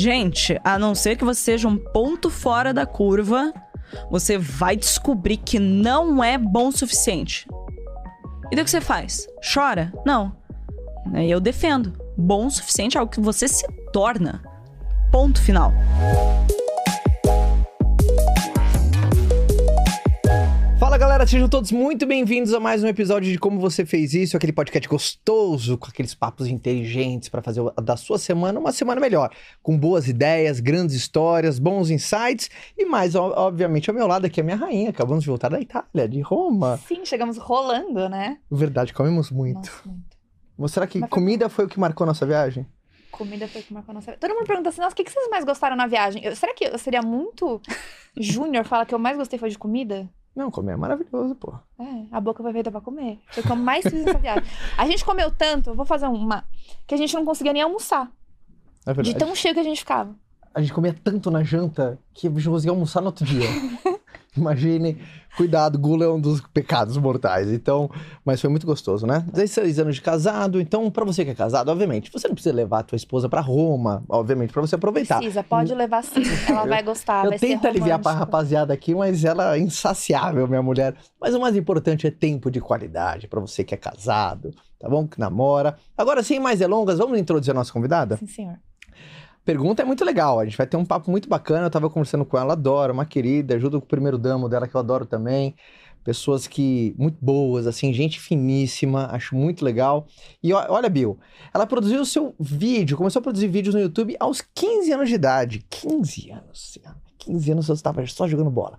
Gente, a não ser que você seja um ponto fora da curva, você vai descobrir que não é bom o suficiente. E daí o que você faz? Chora? Não. Eu defendo. Bom o suficiente é algo que você se torna. Ponto final. Fala galera, sejam todos muito bem-vindos a mais um episódio de Como Você Fez Isso, aquele podcast gostoso, com aqueles papos inteligentes para fazer da sua semana uma semana melhor, com boas ideias, grandes histórias, bons insights e mais, obviamente, ao meu lado aqui a minha rainha, acabamos de voltar da Itália, de Roma. Sim, chegamos rolando, né? Verdade, comemos muito. Nossa, muito. Mas será que Mas foi comida foi o que marcou nossa viagem? Comida foi o que marcou nossa Todo mundo pergunta assim, nossa, o que que vocês mais gostaram na viagem? Eu- será que eu seria muito júnior falar que eu mais gostei foi de comida? Não, comer é maravilhoso, pô. É, a boca foi feita pra comer. Foi o que eu mais fiz nessa viagem. A gente comeu tanto, eu vou fazer uma, que a gente não conseguia nem almoçar. É verdade. De tão cheio que a gente ficava. A gente comia tanto na janta que a gente conseguia almoçar no outro dia. Imagine, cuidado, gula é um dos pecados mortais. Então, mas foi muito gostoso, né? 16 anos de casado, então pra você que é casado, obviamente, você não precisa levar a tua esposa pra Roma, obviamente, pra você aproveitar. Precisa, pode levar sim. Ela vai gostar, Eu vai tento aliviar pra rapaziada aqui, mas ela é insaciável, minha mulher. Mas o mais importante é tempo de qualidade pra você que é casado, tá bom? Que namora. Agora, sem mais delongas, vamos introduzir a nossa convidada? Sim, senhor. Pergunta é muito legal. A gente vai ter um papo muito bacana. Eu tava conversando com ela, adoro, uma querida, ajuda com o primeiro damo dela, que eu adoro também. Pessoas que muito boas, assim, gente finíssima, acho muito legal. E olha, Bill, ela produziu o seu vídeo, começou a produzir vídeos no YouTube aos 15 anos de idade. 15 anos, senhora. 15 anos você estava só jogando bola.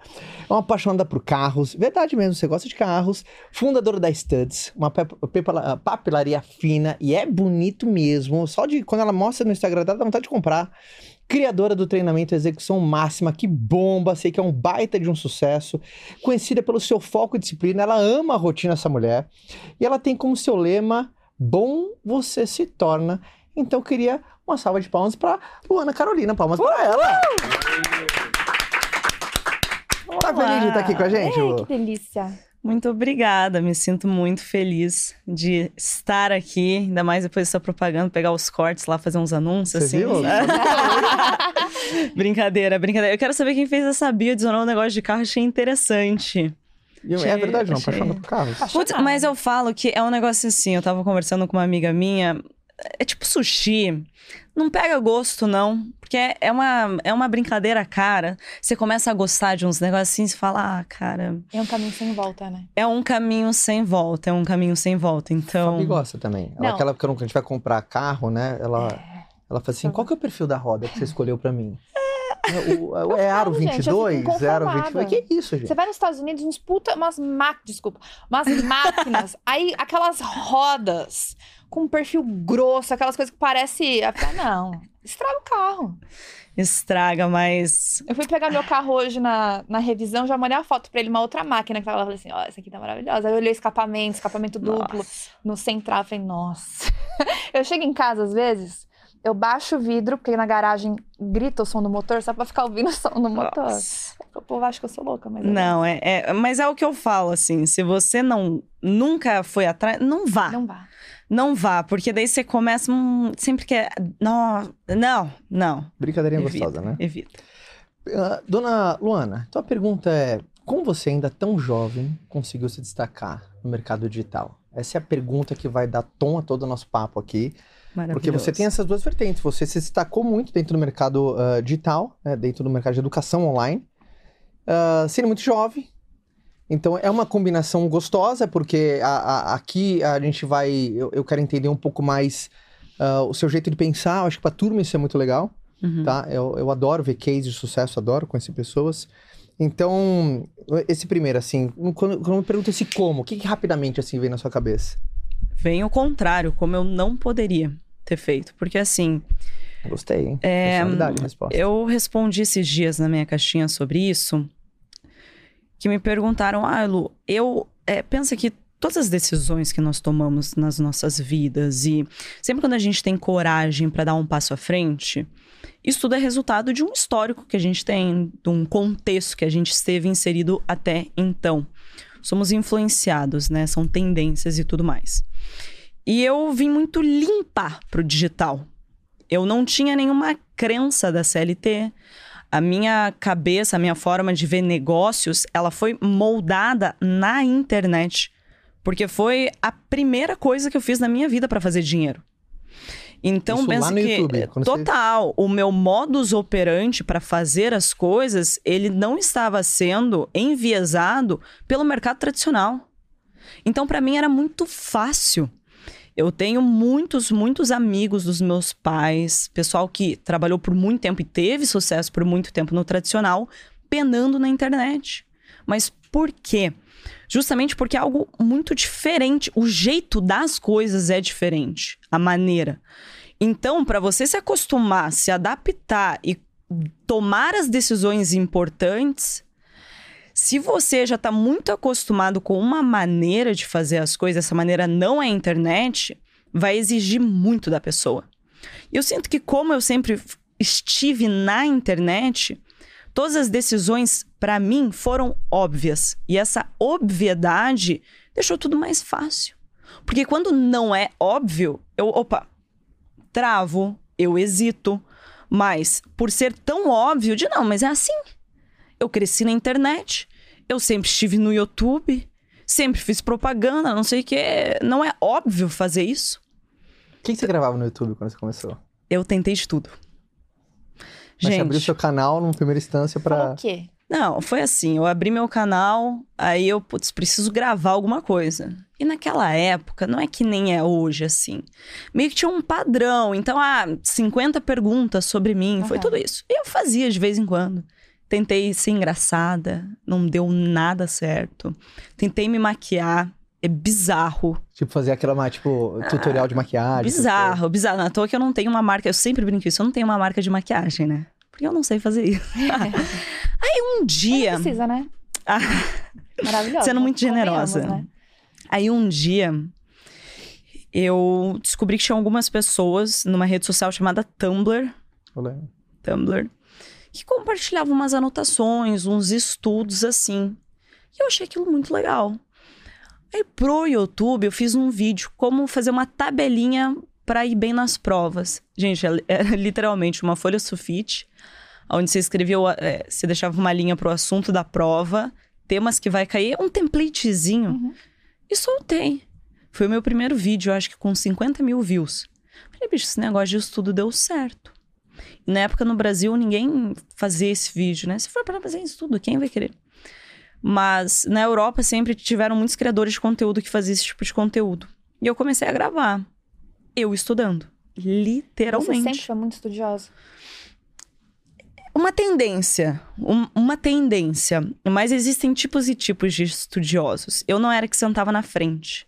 É uma apaixonada por carros, verdade mesmo, você gosta de carros. Fundadora da Studs, uma papelaria fina e é bonito mesmo. Só de quando ela mostra no Instagram dá vontade de comprar. Criadora do treinamento Execução Máxima, que bomba, sei que é um baita de um sucesso. Conhecida pelo seu foco e disciplina, ela ama a rotina essa mulher. E ela tem como seu lema: bom você se torna. Então eu queria uma salva de palmas para Luana Carolina, palmas para ela. Tá feliz de estar aqui com a gente, Ei, Lu? que delícia. Muito obrigada, me sinto muito feliz de estar aqui, ainda mais depois dessa propaganda, pegar os cortes lá, fazer uns anúncios, Você assim. viu? brincadeira, brincadeira. Eu quero saber quem fez essa bio, adicionou um negócio de carro, achei interessante. E É verdade, não, apaixonada por carros. Putz, mas eu falo que é um negócio assim, eu tava conversando com uma amiga minha, é tipo sushi, não pega gosto não, porque é- é uma, é uma brincadeira cara, você começa a gostar de uns negócios assim, você fala, ah, cara, É um caminho sem volta, né? é um caminho sem volta, é um caminho sem volta, então... Fabi gosta também. Ela, Não. aquela que a gente vai comprar carro, né? Ela, É. ela fala assim: qual que é o perfil da roda que você escolheu pra mim? É, o, o- é Aro falo, gente, eu 22? fico é Aro. 22? Que isso, gente? Você vai nos Estados Unidos, uns puta, umas máquinas, desculpa, umas máquinas, aí aquelas rodas com um perfil grosso, aquelas coisas que parece, não, estraga o carro. Estraga, mas... Eu fui pegar meu carro hoje na, na revisão, já mandei a foto pra ele, uma outra máquina que tava lá, falei assim, ó, essa aqui tá maravilhosa. Aí eu olhei o escapamento, escapamento duplo, Nossa. no central, falei, nossa. eu chego em casa, às vezes, eu baixo o vidro, porque na garagem grita o som do motor, só pra ficar ouvindo o som do motor. Nossa. O povo acha que eu sou louca, mas... eu Não, é, é- mas é o que eu falo, assim, se você não nunca foi atrás, não vá. Não vá. Não vá, porque daí você começa hum, sempre quer. Não, não, não. Brincadeirinha Evita, gostosa, né? Evita. Ah, dona Luana, então a pergunta é: como você, ainda tão jovem, conseguiu se destacar no mercado digital? Essa é a pergunta que vai dar tom a todo o nosso papo aqui. Porque você tem essas duas vertentes. Você se destacou muito dentro do mercado ah, digital, né, dentro do mercado de educação online, ah, sendo muito jovem. Então é uma combinação gostosa, porque a- a- aqui a gente vai. Eu, eu quero entender um pouco mais ah, o seu jeito de pensar. Eu acho que pra turma isso é muito legal, Uhum. tá? Eu, eu adoro ver cases de sucesso, adoro conhecer pessoas. Então, esse primeiro, assim, quando, quando eu pergunto esse como, o que, que rapidamente assim vem na sua cabeça? Vem o contrário, como eu não poderia ter feito. Porque assim, Gostei, hein? É, resposta. eu respondi esses dias na minha caixinha sobre isso, que me perguntaram, ah, Lu, eu. é, pensa que todas as decisões que nós tomamos nas nossas vidas e sempre quando a gente tem coragem para dar um passo à frente, isso tudo é resultado de um histórico que a gente tem, de um contexto que a gente esteve inserido até então. Somos influenciados, né? São tendências e tudo mais. E eu vim muito limpa pro digital. Eu não tinha nenhuma crença da CLT. A minha cabeça, a minha forma de ver negócios, ela foi moldada na internet. Porque foi a primeira coisa que eu fiz na minha vida para fazer dinheiro. Então, Isso pensa lá no que YouTube, quando você- total, o meu modus operandi para fazer as coisas, ele não estava sendo enviesado pelo mercado tradicional. Então, para mim era muito fácil. Eu tenho muitos, muitos amigos dos meus pais, pessoal que trabalhou por muito tempo e teve sucesso por muito tempo no tradicional, penando na internet. Mas por quê? Justamente porque é algo muito diferente. O jeito das coisas é diferente. A maneira. Então, para você se acostumar, se adaptar e tomar as decisões importantes, se você já está muito acostumado com uma maneira de fazer as coisas, essa maneira não é a internet, vai exigir muito da pessoa. E eu sinto que, como eu sempre estive na internet, todas as decisões, para mim, foram óbvias. E essa obviedade deixou tudo mais fácil. Porque quando não é óbvio, eu, opa, travo, eu hesito. Mas, por ser tão óbvio, de não, mas é assim. Eu cresci na internet, eu sempre estive no YouTube, sempre fiz propaganda, não sei o que. Não é óbvio fazer isso. O que, que você gravava no YouTube quando você começou? Eu tentei de tudo. Mas você abriu Gente, seu canal numa primeira instância pra. o quê? não, foi assim. Eu abri meu canal, aí eu, putz, preciso gravar alguma coisa. E naquela época, não é que nem é hoje, assim. Meio que tinha um padrão. Então, ah, 50 perguntas sobre mim, foi Aham. tudo isso. E eu fazia de vez em quando. Tentei ser engraçada, não deu nada certo. Tentei me maquiar, é bizarro. Tipo, fazer aquela, tipo, tutorial de maquiagem. Bizarro, bizarro. À toa que eu não tenho uma marca. Eu sempre brinco isso. Eu não tenho uma marca de maquiagem, né? Porque eu não sei fazer isso. Aí um dia. Não precisa, né? Ah, Maravilhosa. Sendo muito generosa. né? Aí um dia. Eu descobri que tinha algumas pessoas numa rede social chamada Tumblr. coisas. Tumblr. Que compartilhavam umas anotações, uns estudos assim. E eu achei aquilo muito legal. Aí pro YouTube eu fiz um vídeo como fazer uma tabelinha para ir bem nas provas. Gente, é, é literalmente uma folha sulfite, onde você escrevia, é, você deixava uma linha pro assunto da prova, temas que vai cair, um templatezinho. Uhum. E soltei. Foi o meu primeiro vídeo, acho que com 50 mil views. Falei, bicho, esse negócio de estudo deu certo. E na época no Brasil ninguém fazia esse vídeo, né? Se for para fazer isso tudo, quem vai querer? Mas na Europa sempre tiveram muitos criadores de conteúdo que faziam esse tipo de conteúdo. E eu comecei a gravar. Eu estudando. Você Literalmente. sempre foi muito estudiosa. Uma tendência. um- uma tendência. Mas existem tipos e tipos de estudiosos. Eu não era que sentava na frente.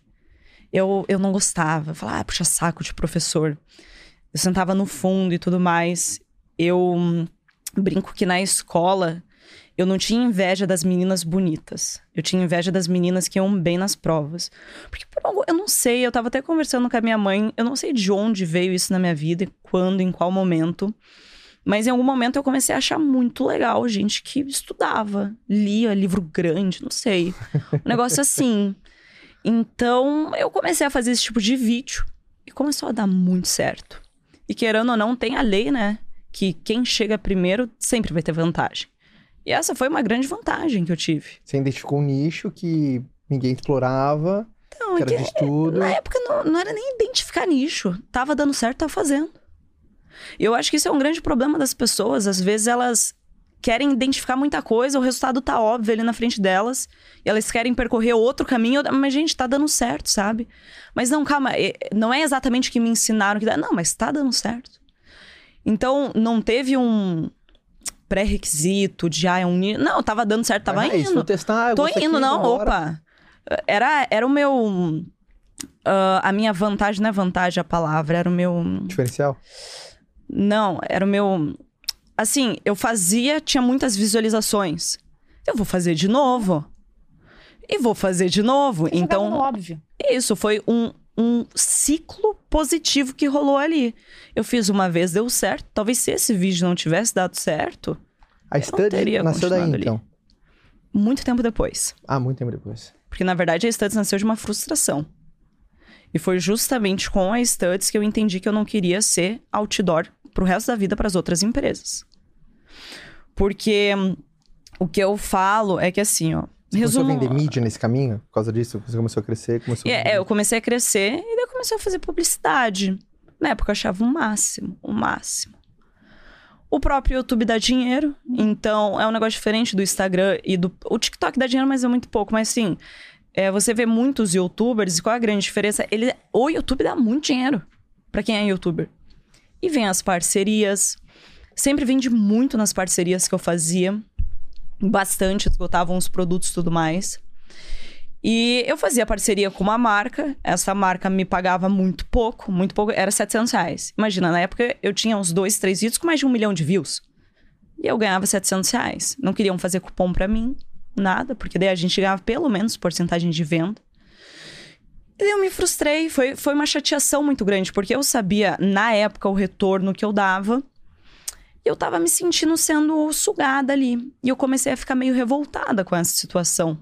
Eu, eu não gostava. Falava, ah, puxa saco de professor. Eu sentava no fundo e tudo mais. Eu hum, brinco que na escola eu não tinha inveja das meninas bonitas. Eu tinha inveja das meninas que iam bem nas provas. Porque por algo, eu não sei, eu tava até conversando com a minha mãe, eu não sei de onde veio isso na minha vida, e quando, em qual momento. Mas em algum momento eu comecei a achar muito legal gente que estudava, lia livro grande, não sei. Um negócio assim. Então eu comecei a fazer esse tipo de vídeo e começou a dar muito certo. E querendo ou não, tem a lei, né? Que quem chega primeiro sempre vai ter vantagem. E essa foi uma grande vantagem que eu tive. Você identificou um nicho que ninguém explorava, Então, que é era que de estudo. na época não, não era nem identificar nicho. Tava dando certo, tava fazendo. E eu acho que isso é um grande problema das pessoas. Às vezes elas querem identificar muita coisa, o resultado tá óbvio ali na frente delas. E elas querem percorrer outro caminho, mas, gente, tá dando certo, sabe? Mas não, calma, é- não é exatamente o que me ensinaram que dá. Não, mas tá dando certo. Então, não teve um pré-requisito de, ah, é um... Não, tava dando certo, tava ah, Isso, indo. vou testar. eu Tô indo, aqui, não, opa. Era, era o meu. ah, a minha vantagem, não é vantagem a palavra, era o meu. Diferencial? Não, era o meu. Assim, eu fazia, tinha muitas visualizações. Eu vou fazer de novo. E vou fazer de novo. Você então, óbvio. isso foi um, um ciclo positivo que rolou ali. Eu fiz uma vez, deu certo. Talvez se esse vídeo não tivesse dado certo, A Study teria nasceu daí, ali. então. muito tempo depois. Ah, muito tempo depois. Porque, na verdade, a Studs nasceu de uma frustração. E foi justamente com a Studs que eu entendi que eu não queria ser outdoor pro resto da vida para as outras empresas. Porque hum, o que eu falo é que assim, ó. Você resumo, começou a vender mídia nesse caminho? Por causa disso? Você começou a crescer? Começou a... É, é, eu comecei a crescer e daí eu comecei a fazer publicidade. Na época eu achava o máximo, o máximo. O próprio YouTube dá dinheiro, então é um negócio diferente do Instagram e do. O TikTok dá dinheiro, mas é muito pouco. Mas sim, é, você vê muitos youtubers e qual é a grande diferença? Ele, o YouTube dá muito dinheiro para quem é youtuber. E vem as parcerias. Sempre vendi muito nas parcerias que eu fazia. Bastante, esgotavam os produtos e tudo mais. E eu fazia parceria com uma marca. Essa marca me pagava muito pouco, muito pouco. Era 700 reais. Imagina, na época eu tinha uns dois, três vídeos com mais de um milhão de views. E eu ganhava 700 reais. Não queriam fazer cupom para mim, nada, porque daí a gente ganhava pelo menos porcentagem de venda. E daí eu me frustrei. Foi, foi uma chateação muito grande, porque eu sabia, na época, o retorno que eu dava. E eu tava me sentindo sendo sugada ali. E eu comecei a ficar meio revoltada com essa situação.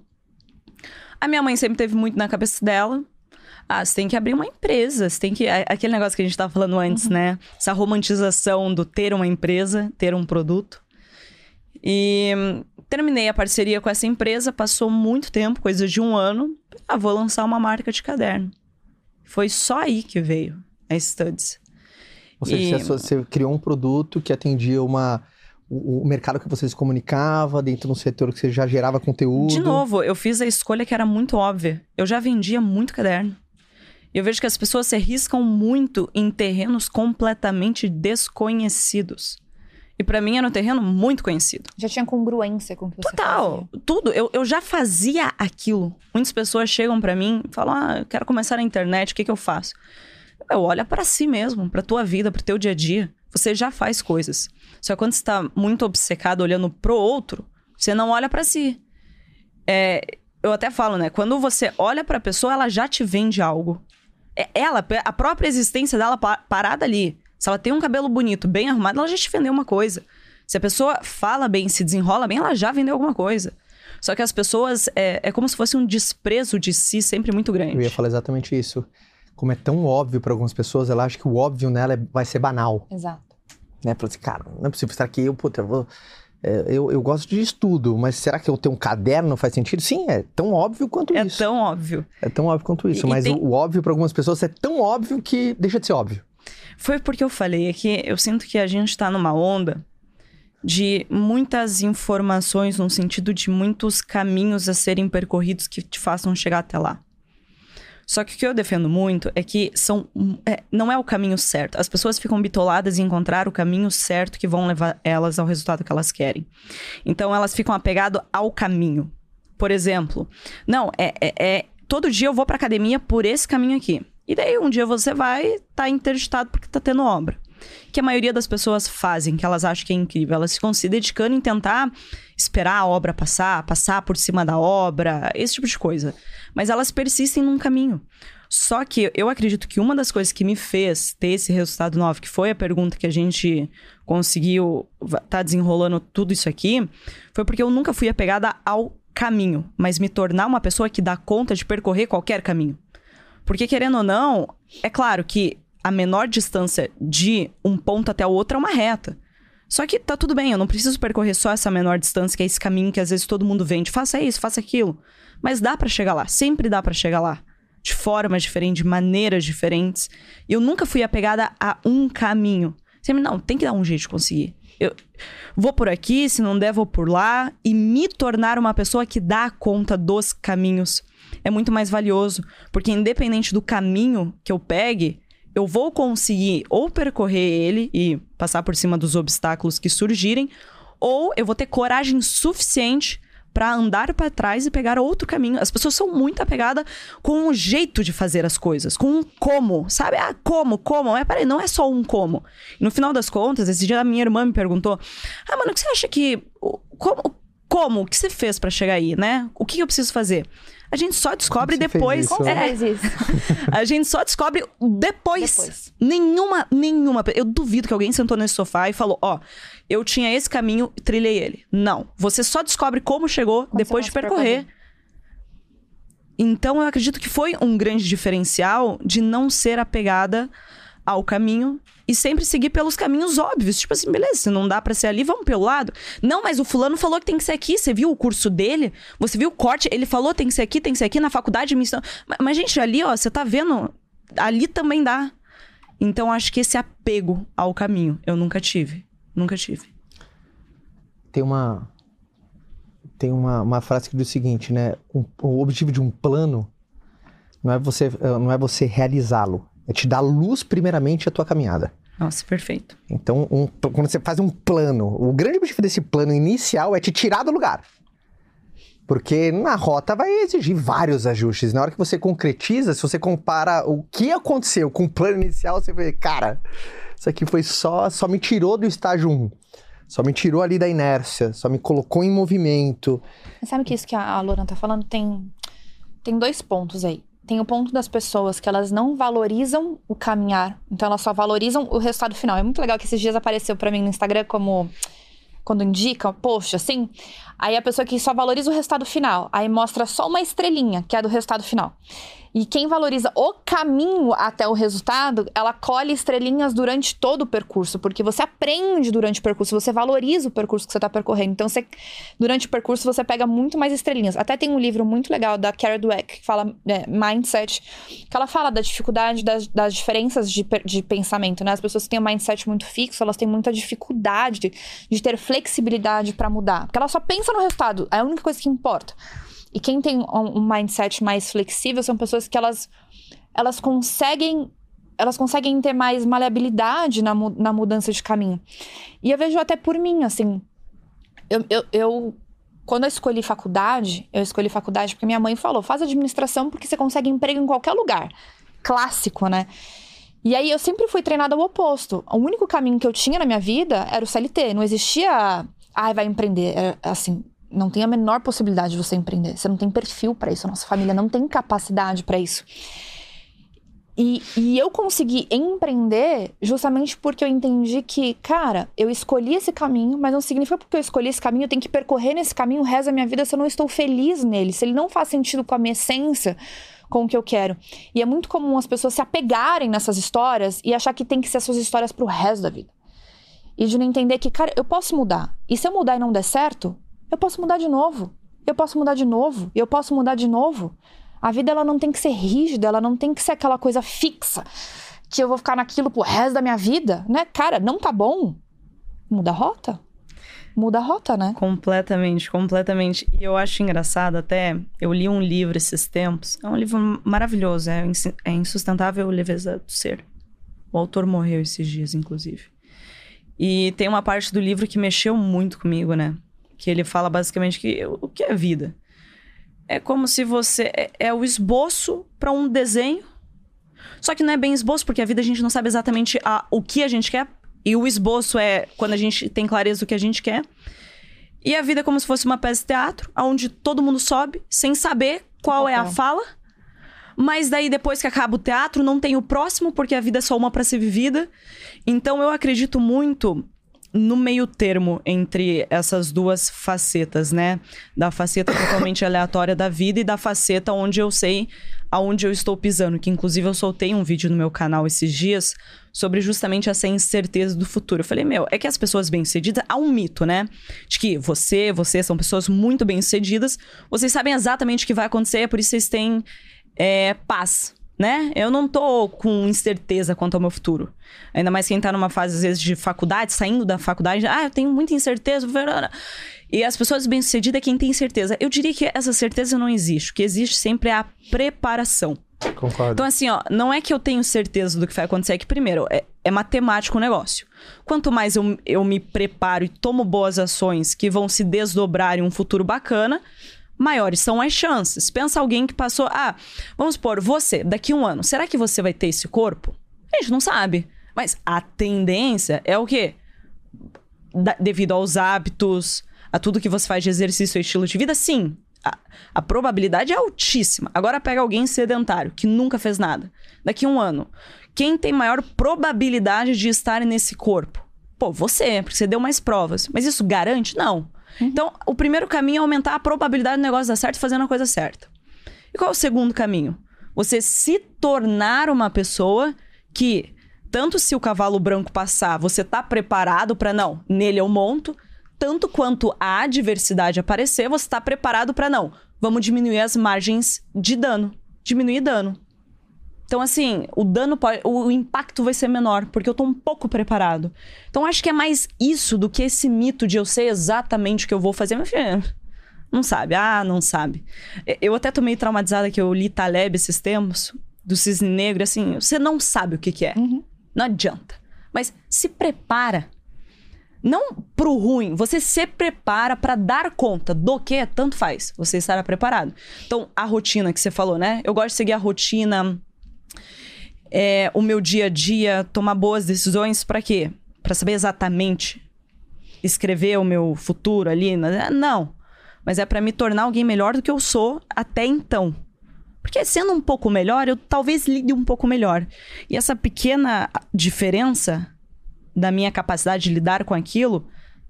A minha mãe sempre teve muito na cabeça dela. Ah, você tem que abrir uma empresa, você tem que. Aquele negócio que a gente tava falando antes, uhum. né? Essa romantização do ter uma empresa, ter um produto. E terminei a parceria com essa empresa, passou muito tempo, coisa de um ano. Ah, vou lançar uma marca de caderno. Foi só aí que veio a Studs. Ou seja, e... você criou um produto que atendia uma, o, o, mercado que você se comunicava, dentro de um setor que você já gerava conteúdo. De novo, eu fiz a escolha que era muito óbvia. Eu já vendia muito caderno. Eu vejo que as pessoas se arriscam muito em terrenos completamente desconhecidos. E para mim era um terreno muito conhecido. Já tinha congruência com o que você Total, fazia. tudo. Eu, eu já fazia aquilo. Muitas pessoas chegam para mim e falam: Ah, eu quero começar na internet, o que, que eu faço? Eu olho para si mesmo, pra tua vida, pro teu dia a dia. Você já faz coisas. Só que quando você tá muito obcecado olhando pro outro, você não olha para si. É, eu até falo, né? Quando você olha pra pessoa, ela já te vende algo. É ela, a própria existência dela parada ali. Se ela tem um cabelo bonito, bem arrumado, ela já te vendeu uma coisa. Se a pessoa fala bem, se desenrola bem, ela já vendeu alguma coisa. Só que as pessoas, é, é como se fosse um desprezo de si sempre muito grande. Eu ia falar exatamente isso. Como é tão óbvio para algumas pessoas, ela acha que o óbvio nela é, vai ser banal. Exato. Né? Fala assim, cara, não é possível estar aqui, eu, puta, eu vou. É, eu, eu gosto de estudo, mas será que eu ter um caderno faz sentido? Sim, é tão óbvio quanto é isso. É tão óbvio. É tão óbvio quanto isso. E, mas e tem... o, o óbvio para algumas pessoas é tão óbvio que deixa de ser óbvio. Foi porque eu falei que eu sinto que a gente está numa onda de muitas informações, no sentido de muitos caminhos a serem percorridos que te façam chegar até lá. Só que o que eu defendo muito é que são, é, não é o caminho certo. As pessoas ficam bitoladas em encontrar o caminho certo que vão levar elas ao resultado que elas querem. Então elas ficam apegadas ao caminho. Por exemplo, não, é, é, é todo dia eu vou para academia por esse caminho aqui. E daí um dia você vai estar tá interditado porque tá tendo obra. Que a maioria das pessoas fazem, que elas acham que é incrível. Elas ficam se dedicando em tentar esperar a obra passar, passar por cima da obra, esse tipo de coisa. Mas elas persistem num caminho. Só que eu acredito que uma das coisas que me fez ter esse resultado novo, que foi a pergunta que a gente conseguiu tá desenrolando tudo isso aqui, foi porque eu nunca fui apegada ao caminho, mas me tornar uma pessoa que dá conta de percorrer qualquer caminho. Porque, querendo ou não, é claro que a menor distância de um ponto até o outro é uma reta. Só que tá tudo bem, eu não preciso percorrer só essa menor distância, que é esse caminho que às vezes todo mundo vende. Faça isso, faça aquilo. Mas dá para chegar lá, sempre dá para chegar lá. De formas diferentes, de maneiras diferentes. E eu nunca fui apegada a um caminho. Sempre, não, tem que dar um jeito de conseguir. Eu vou por aqui, se não der, vou por lá. E me tornar uma pessoa que dá conta dos caminhos é muito mais valioso. Porque independente do caminho que eu pegue, eu vou conseguir ou percorrer ele e passar por cima dos obstáculos que surgirem, ou eu vou ter coragem suficiente para andar para trás e pegar outro caminho. As pessoas são muito apegadas com o jeito de fazer as coisas, com um como, sabe? Ah, como, como? Mas peraí, não é só um como. No final das contas, esse dia a minha irmã me perguntou: Ah, mano, o que você acha que. Como? Como? O que você fez para chegar aí, né? O que eu preciso fazer? A gente só descobre depois. Como é, isso? a gente só descobre depois. depois. Nenhuma, nenhuma. Eu duvido que alguém sentou nesse sofá e falou: Ó, oh, eu tinha esse caminho, trilhei ele. Não. Você só descobre como chegou Quando depois de percorrer. percorrer. Então eu acredito que foi um grande diferencial de não ser apegada ao caminho e sempre seguir pelos caminhos óbvios. Tipo assim, beleza, se não dá pra ser ali, vamos pelo lado. Não, mas o fulano falou que tem que ser aqui. Você viu o curso dele? Você viu o corte? Ele falou tem que ser aqui, tem que ser aqui. Na faculdade me ensinou. Mas, mas, gente, ali, ó, você tá vendo? Ali também dá. Então, acho que esse apego ao caminho eu nunca tive. Nunca tive. Tem uma. Tem uma, uma frase que diz o seguinte, né? Um, o objetivo de um plano não é você, não é você realizá-lo, é te dar luz primeiramente à tua caminhada. Nossa, perfeito. Então, um, quando você faz um plano, o grande objetivo desse plano inicial é te tirar do lugar. Porque na rota vai exigir vários ajustes. Na hora que você concretiza, se você compara o que aconteceu com o plano inicial, você vê, cara, isso aqui foi só, só me tirou do estágio 1. Só me tirou ali da inércia, só me colocou em movimento. Sabe que isso que a Lorena tá falando tem, tem dois pontos aí tem o ponto das pessoas que elas não valorizam o caminhar, então elas só valorizam o resultado final. É muito legal que esses dias apareceu para mim no Instagram como quando indica, poxa, assim, aí a pessoa que só valoriza o resultado final, aí mostra só uma estrelinha, que é do resultado final. E quem valoriza o caminho até o resultado, ela colhe estrelinhas durante todo o percurso, porque você aprende durante o percurso, você valoriza o percurso que você está percorrendo. Então, você, durante o percurso, você pega muito mais estrelinhas. Até tem um livro muito legal da Carol Dweck, que fala é, Mindset, que ela fala da dificuldade, das, das diferenças de, de pensamento, né? As pessoas que têm um mindset muito fixo, elas têm muita dificuldade de, de ter flexibilidade para mudar, porque ela só pensa no resultado, é a única coisa que importa. E quem tem um, mindset mais flexível são pessoas que elas, elas conseguem elas conseguem ter mais maleabilidade na, na mudança de caminho. E eu vejo até por mim, assim. Eu, eu, eu, quando eu escolhi faculdade, eu escolhi faculdade porque minha mãe falou: faz administração porque você consegue emprego em qualquer lugar. Clássico, né? E aí eu sempre fui treinada ao oposto. O único caminho que eu tinha na minha vida era o CLT. Não existia, ai, ah, vai empreender. Era, assim, não tem a menor possibilidade de você empreender. Você não tem perfil para isso. A nossa família não tem capacidade para isso. E, e, eu consegui empreender justamente porque eu entendi que, cara, eu escolhi esse caminho, mas não significa porque eu escolhi esse caminho, eu tenho que percorrer nesse caminho o resto da minha vida se eu não estou feliz nele, se ele não faz sentido com a minha essência, com o que eu quero. E é muito comum as pessoas se apegarem nessas histórias e achar que tem que ser as suas histórias pro resto da vida. E de não entender que, cara, eu posso mudar. E se eu mudar e não der certo, eu posso mudar de novo. Eu posso mudar de novo. Eu posso mudar de novo. A vida ela não tem que ser rígida, ela não tem que ser aquela coisa fixa que eu vou ficar naquilo pro resto da minha vida, né? Cara, não tá bom. Muda a rota. Muda a rota, né? Completamente, completamente. E eu acho engraçado até, eu li um livro esses tempos. É um livro maravilhoso, é, é Insustentável Leveza do Ser. O autor morreu esses dias, inclusive. E tem uma parte do livro que mexeu muito comigo, né? Que ele fala basicamente que o que é vida? É como se você é, é o esboço para um desenho. Só que não é bem esboço, porque a vida a gente não sabe exatamente a, o que a gente quer. E o esboço é quando a gente tem clareza do que a gente quer. E a vida é como se fosse uma peça de teatro, onde todo mundo sobe sem saber qual é a fala. Mas daí, depois que acaba o teatro, não tem o próximo, porque a vida é só uma para ser vivida. Então, eu acredito muito no meio termo entre essas duas facetas, né? Da faceta totalmente aleatória da vida e da faceta onde eu sei aonde eu estou pisando. Que inclusive eu soltei um vídeo no meu canal esses dias sobre justamente essa incerteza do futuro. Eu falei, meu, é que as pessoas bem-sucedidas, há um mito, né? De que você, você são pessoas muito bem-sucedidas, vocês sabem exatamente o que vai acontecer, é por isso vocês têm é, paz né? Eu não tô com incerteza quanto ao meu futuro. Ainda mais quem tá numa fase, às vezes, de faculdade, saindo da faculdade. Ah, eu tenho muita incerteza. E as pessoas bem-sucedidas é quem tem certeza. Eu diria que essa certeza não existe. O que existe sempre é a preparação. Concordo. Então, assim, ó, não é que eu tenho certeza do que vai acontecer, é que, primeiro, é, é matemático o negócio. Quanto mais eu, eu me preparo e tomo boas ações que vão se desdobrar em um futuro bacana, maiores são as chances. Pensa alguém que passou. Ah, vamos supor, você, daqui um ano, será que você vai ter esse corpo? A gente não sabe. Mas a tendência é o quê? Da, devido aos hábitos, a tudo que você faz de exercício e estilo de vida, sim. A, a, probabilidade é altíssima. Agora pega alguém sedentário, que nunca fez nada. Daqui um ano. Quem tem maior probabilidade de estar nesse corpo? Pô, você, porque você deu mais provas. Mas isso garante? Não. Uhum. Então, o primeiro caminho é aumentar a probabilidade do negócio dar certo fazendo a coisa certa. E qual é o segundo caminho? Você se tornar uma pessoa que tanto se o cavalo branco passar, você tá preparado para não, nele eu monto, tanto quanto a adversidade aparecer, você tá preparado para não. Vamos diminuir as margens de dano, diminuir dano. Então, assim, o dano pode. O impacto vai ser menor, porque eu tô um pouco preparado. Então, acho que é mais isso do que esse mito de eu sei exatamente o que eu vou fazer. Meu filho, não sabe. Ah, não sabe. Eu até tô meio traumatizada que eu li Taleb esses tempos, do cisne negro, assim, você não sabe o que, que é. Uhum. Não adianta. Mas se prepara. Não pro ruim, você se prepara para dar conta do que tanto faz. Você estará preparado. Então, a rotina que você falou, né? Eu gosto de seguir a rotina é, o meu dia a dia, tomar boas decisões para quê? Para saber exatamente escrever o meu futuro ali? Né? Não. Mas é para me tornar alguém melhor do que eu sou até então. Porque sendo um pouco melhor, eu talvez lide um pouco melhor. E essa pequena diferença da minha capacidade de lidar com aquilo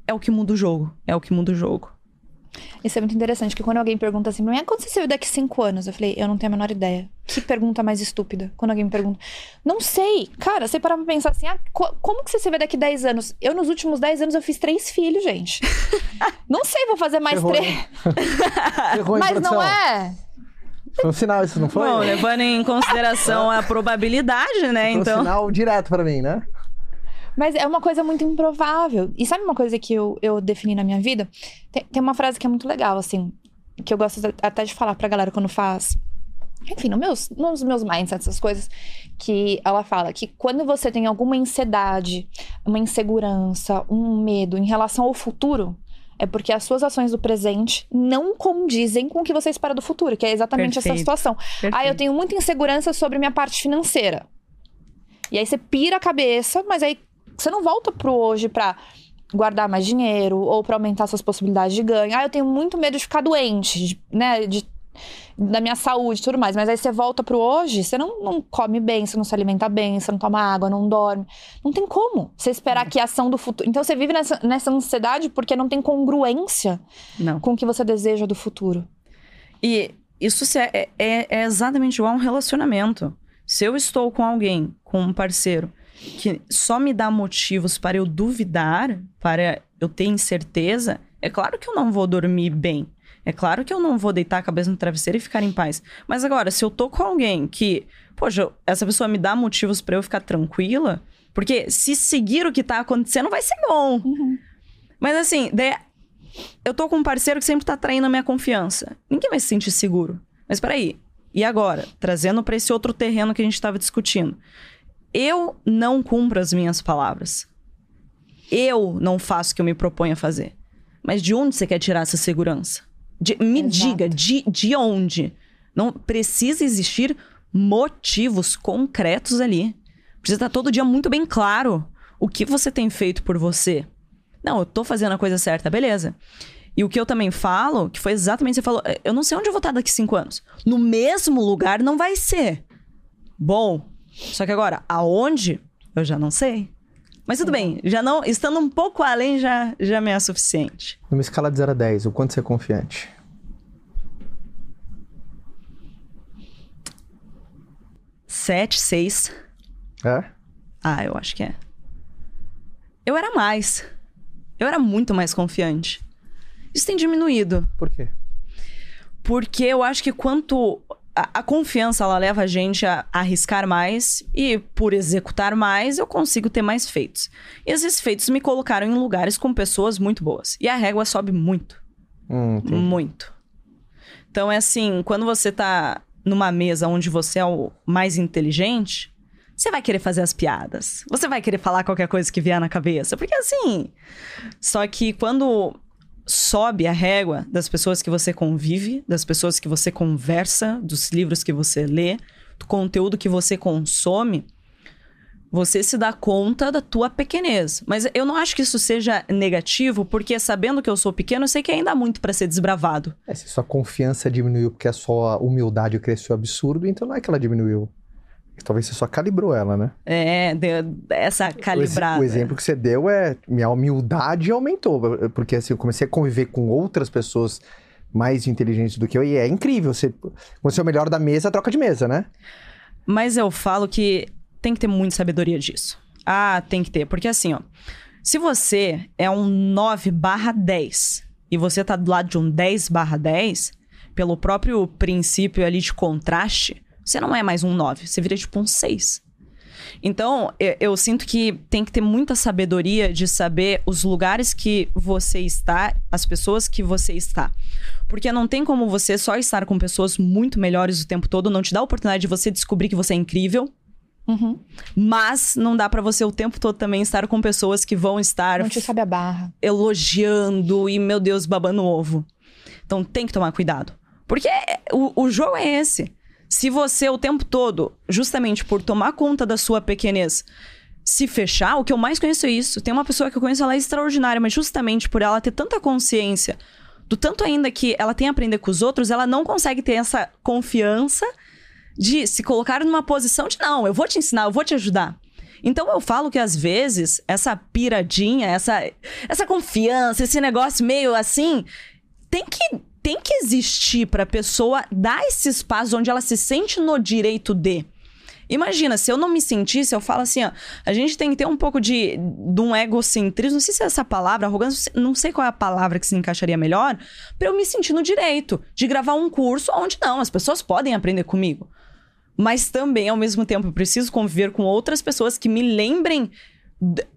é o que muda o jogo. É o que muda o jogo. Isso é muito interessante, que quando alguém pergunta assim pra mim, ah, quando você se vê daqui cinco anos? Eu falei, eu não tenho a menor ideia. Que pergunta mais estúpida? Quando alguém me pergunta, não sei. Cara, você parar pra pensar assim, ah, co como que você se vê daqui dez anos? Eu, nos últimos dez anos, eu fiz três filhos, gente. não sei, vou fazer mais três. Mas não é. Foi um sinal isso, não foi? Bom, levando em consideração a probabilidade, né? Foi um Então. sinal direto pra mim, né? Mas é uma coisa muito improvável. E sabe uma coisa que eu, eu defini na minha vida? Tem, tem uma frase que é muito legal, assim, que eu gosto até de falar pra galera quando faz. Enfim, no meus, nos meus mindsets, essas coisas, que ela fala que quando você tem alguma ansiedade, uma insegurança, um medo em relação ao futuro, é porque as suas ações do presente não condizem com o que você espera do futuro, que é exatamente essa Perfeito. situação. Ah, eu tenho muita insegurança sobre minha parte financeira. E aí você pira a cabeça, mas aí você não volta pro hoje pra guardar mais dinheiro ou pra aumentar suas possibilidades de ganho. Ah, eu tenho muito medo de ficar doente, de- né, de da minha saúde e tudo mais. Mas aí você volta pro hoje, você não, não come bem, você não se alimenta bem, você não toma água, não dorme. Não tem como você esperar que a ação do futuro. Então você vive nessa, nessa ansiedade porque não tem congruência Não. com o que você deseja do futuro. E isso é, é- é exatamente igual a um relacionamento. Se eu estou com alguém, com um parceiro, que só me dá motivos para eu duvidar, para eu ter incerteza, é claro que eu não vou dormir bem. É claro que eu não vou deitar a cabeça no travesseiro e ficar em paz. Mas agora, se eu tô com alguém que, poxa, essa pessoa me dá motivos para eu ficar tranquila, porque se seguir o que tá acontecendo vai ser bom. Mas assim, daí eu tô com um parceiro que sempre tá traindo a minha confiança. Ninguém vai se sentir seguro. Mas peraí, e agora? Trazendo pra esse outro terreno que a gente tava discutindo. Eu não cumpro as minhas palavras. Eu não faço o que eu me proponho a fazer. Mas de onde você quer tirar essa segurança? De- me Exato. diga, de, de onde? Não precisa existir motivos concretos ali. Precisa estar todo dia muito bem claro o que você tem feito por você. Não, eu tô fazendo a coisa certa, beleza. E o que eu também falo, que foi exatamente o que você falou, eu não sei onde eu vou estar daqui cinco anos. No mesmo lugar não vai ser. Bom, só que agora, aonde? Eu já não sei. Mas tudo bem, já não, estando um pouco além já, já me é suficiente. Numa escala de 0 a 10, o quanto você é confiante? Sete, seis. É? Ah, eu acho que é. Eu era mais. Eu era muito mais confiante. Isso tem diminuído. Por quê? Porque eu acho que quanto. A, a confiança ela leva a gente a, a arriscar mais e por executar mais eu consigo ter mais feitos. E esses feitos me colocaram em lugares com pessoas muito boas. E a régua sobe muito. Hum. Muito. Então é assim, quando você tá numa mesa onde você é o mais inteligente, você vai querer fazer as piadas. Você vai querer falar qualquer coisa que vier na cabeça. Porque assim. Só que quando sobe a régua das pessoas que você convive, das pessoas que você conversa, dos livros que você lê, do conteúdo que você consome, você se dá conta da tua pequenez. Mas eu não acho que isso seja negativo, porque sabendo que eu sou pequeno, eu sei que ainda há muito pra ser desbravado. É, se sua confiança diminuiu porque a sua humildade cresceu absurdo, então não é que ela diminuiu. Talvez você só calibrou ela, né? É, de- essa calibrada. O exemplo que você deu é minha humildade aumentou, porque assim, eu comecei a conviver com outras pessoas mais inteligentes do que eu e é incrível. Você, quando você é o melhor da mesa, troca de mesa, né? Mas eu falo que tem que ter muita sabedoria disso. Ah, tem que ter. Porque assim, ó. Se você é um 9 barra 10 e você tá do lado de um 10 barra 10, pelo próprio princípio ali de contraste, você não é mais um 9, você vira tipo um 6. Então, eu, eu, sinto que tem que ter muita sabedoria de saber os lugares que você está, as pessoas que você está. Porque não tem como você só estar com pessoas muito melhores o tempo todo, não te dá a oportunidade de você descobrir que você é incrível. Uhum. Mas não dá para você o tempo todo também estar com pessoas que vão estar. Não te sabe a barra. Elogiando e, meu Deus, babando ovo. Então tem que tomar cuidado. Porque o, o jogo é esse. Se você o tempo todo, justamente por tomar conta da sua pequenez, se fechar, o que eu mais conheço é isso. Tem uma pessoa que eu conheço, ela é extraordinária, mas justamente por ela ter tanta consciência do tanto ainda que ela tem a aprender com os outros, ela não consegue ter essa confiança de se colocar numa posição de não, eu vou te ensinar, eu vou te ajudar. Então eu falo que às vezes essa piradinha, essa essa confiança, esse negócio meio assim, tem que tem que existir para a pessoa dar esse espaço onde ela se sente no direito de. Imagina, se eu não me sentisse, eu falo assim, ó, a gente tem que ter um pouco de, de um egocentrismo, não sei se é essa palavra, arrogância, não sei qual é a palavra que se encaixaria melhor, para eu me sentir no direito de gravar um curso onde não, as pessoas podem aprender comigo. Mas também, ao mesmo tempo, eu preciso conviver com outras pessoas que me lembrem.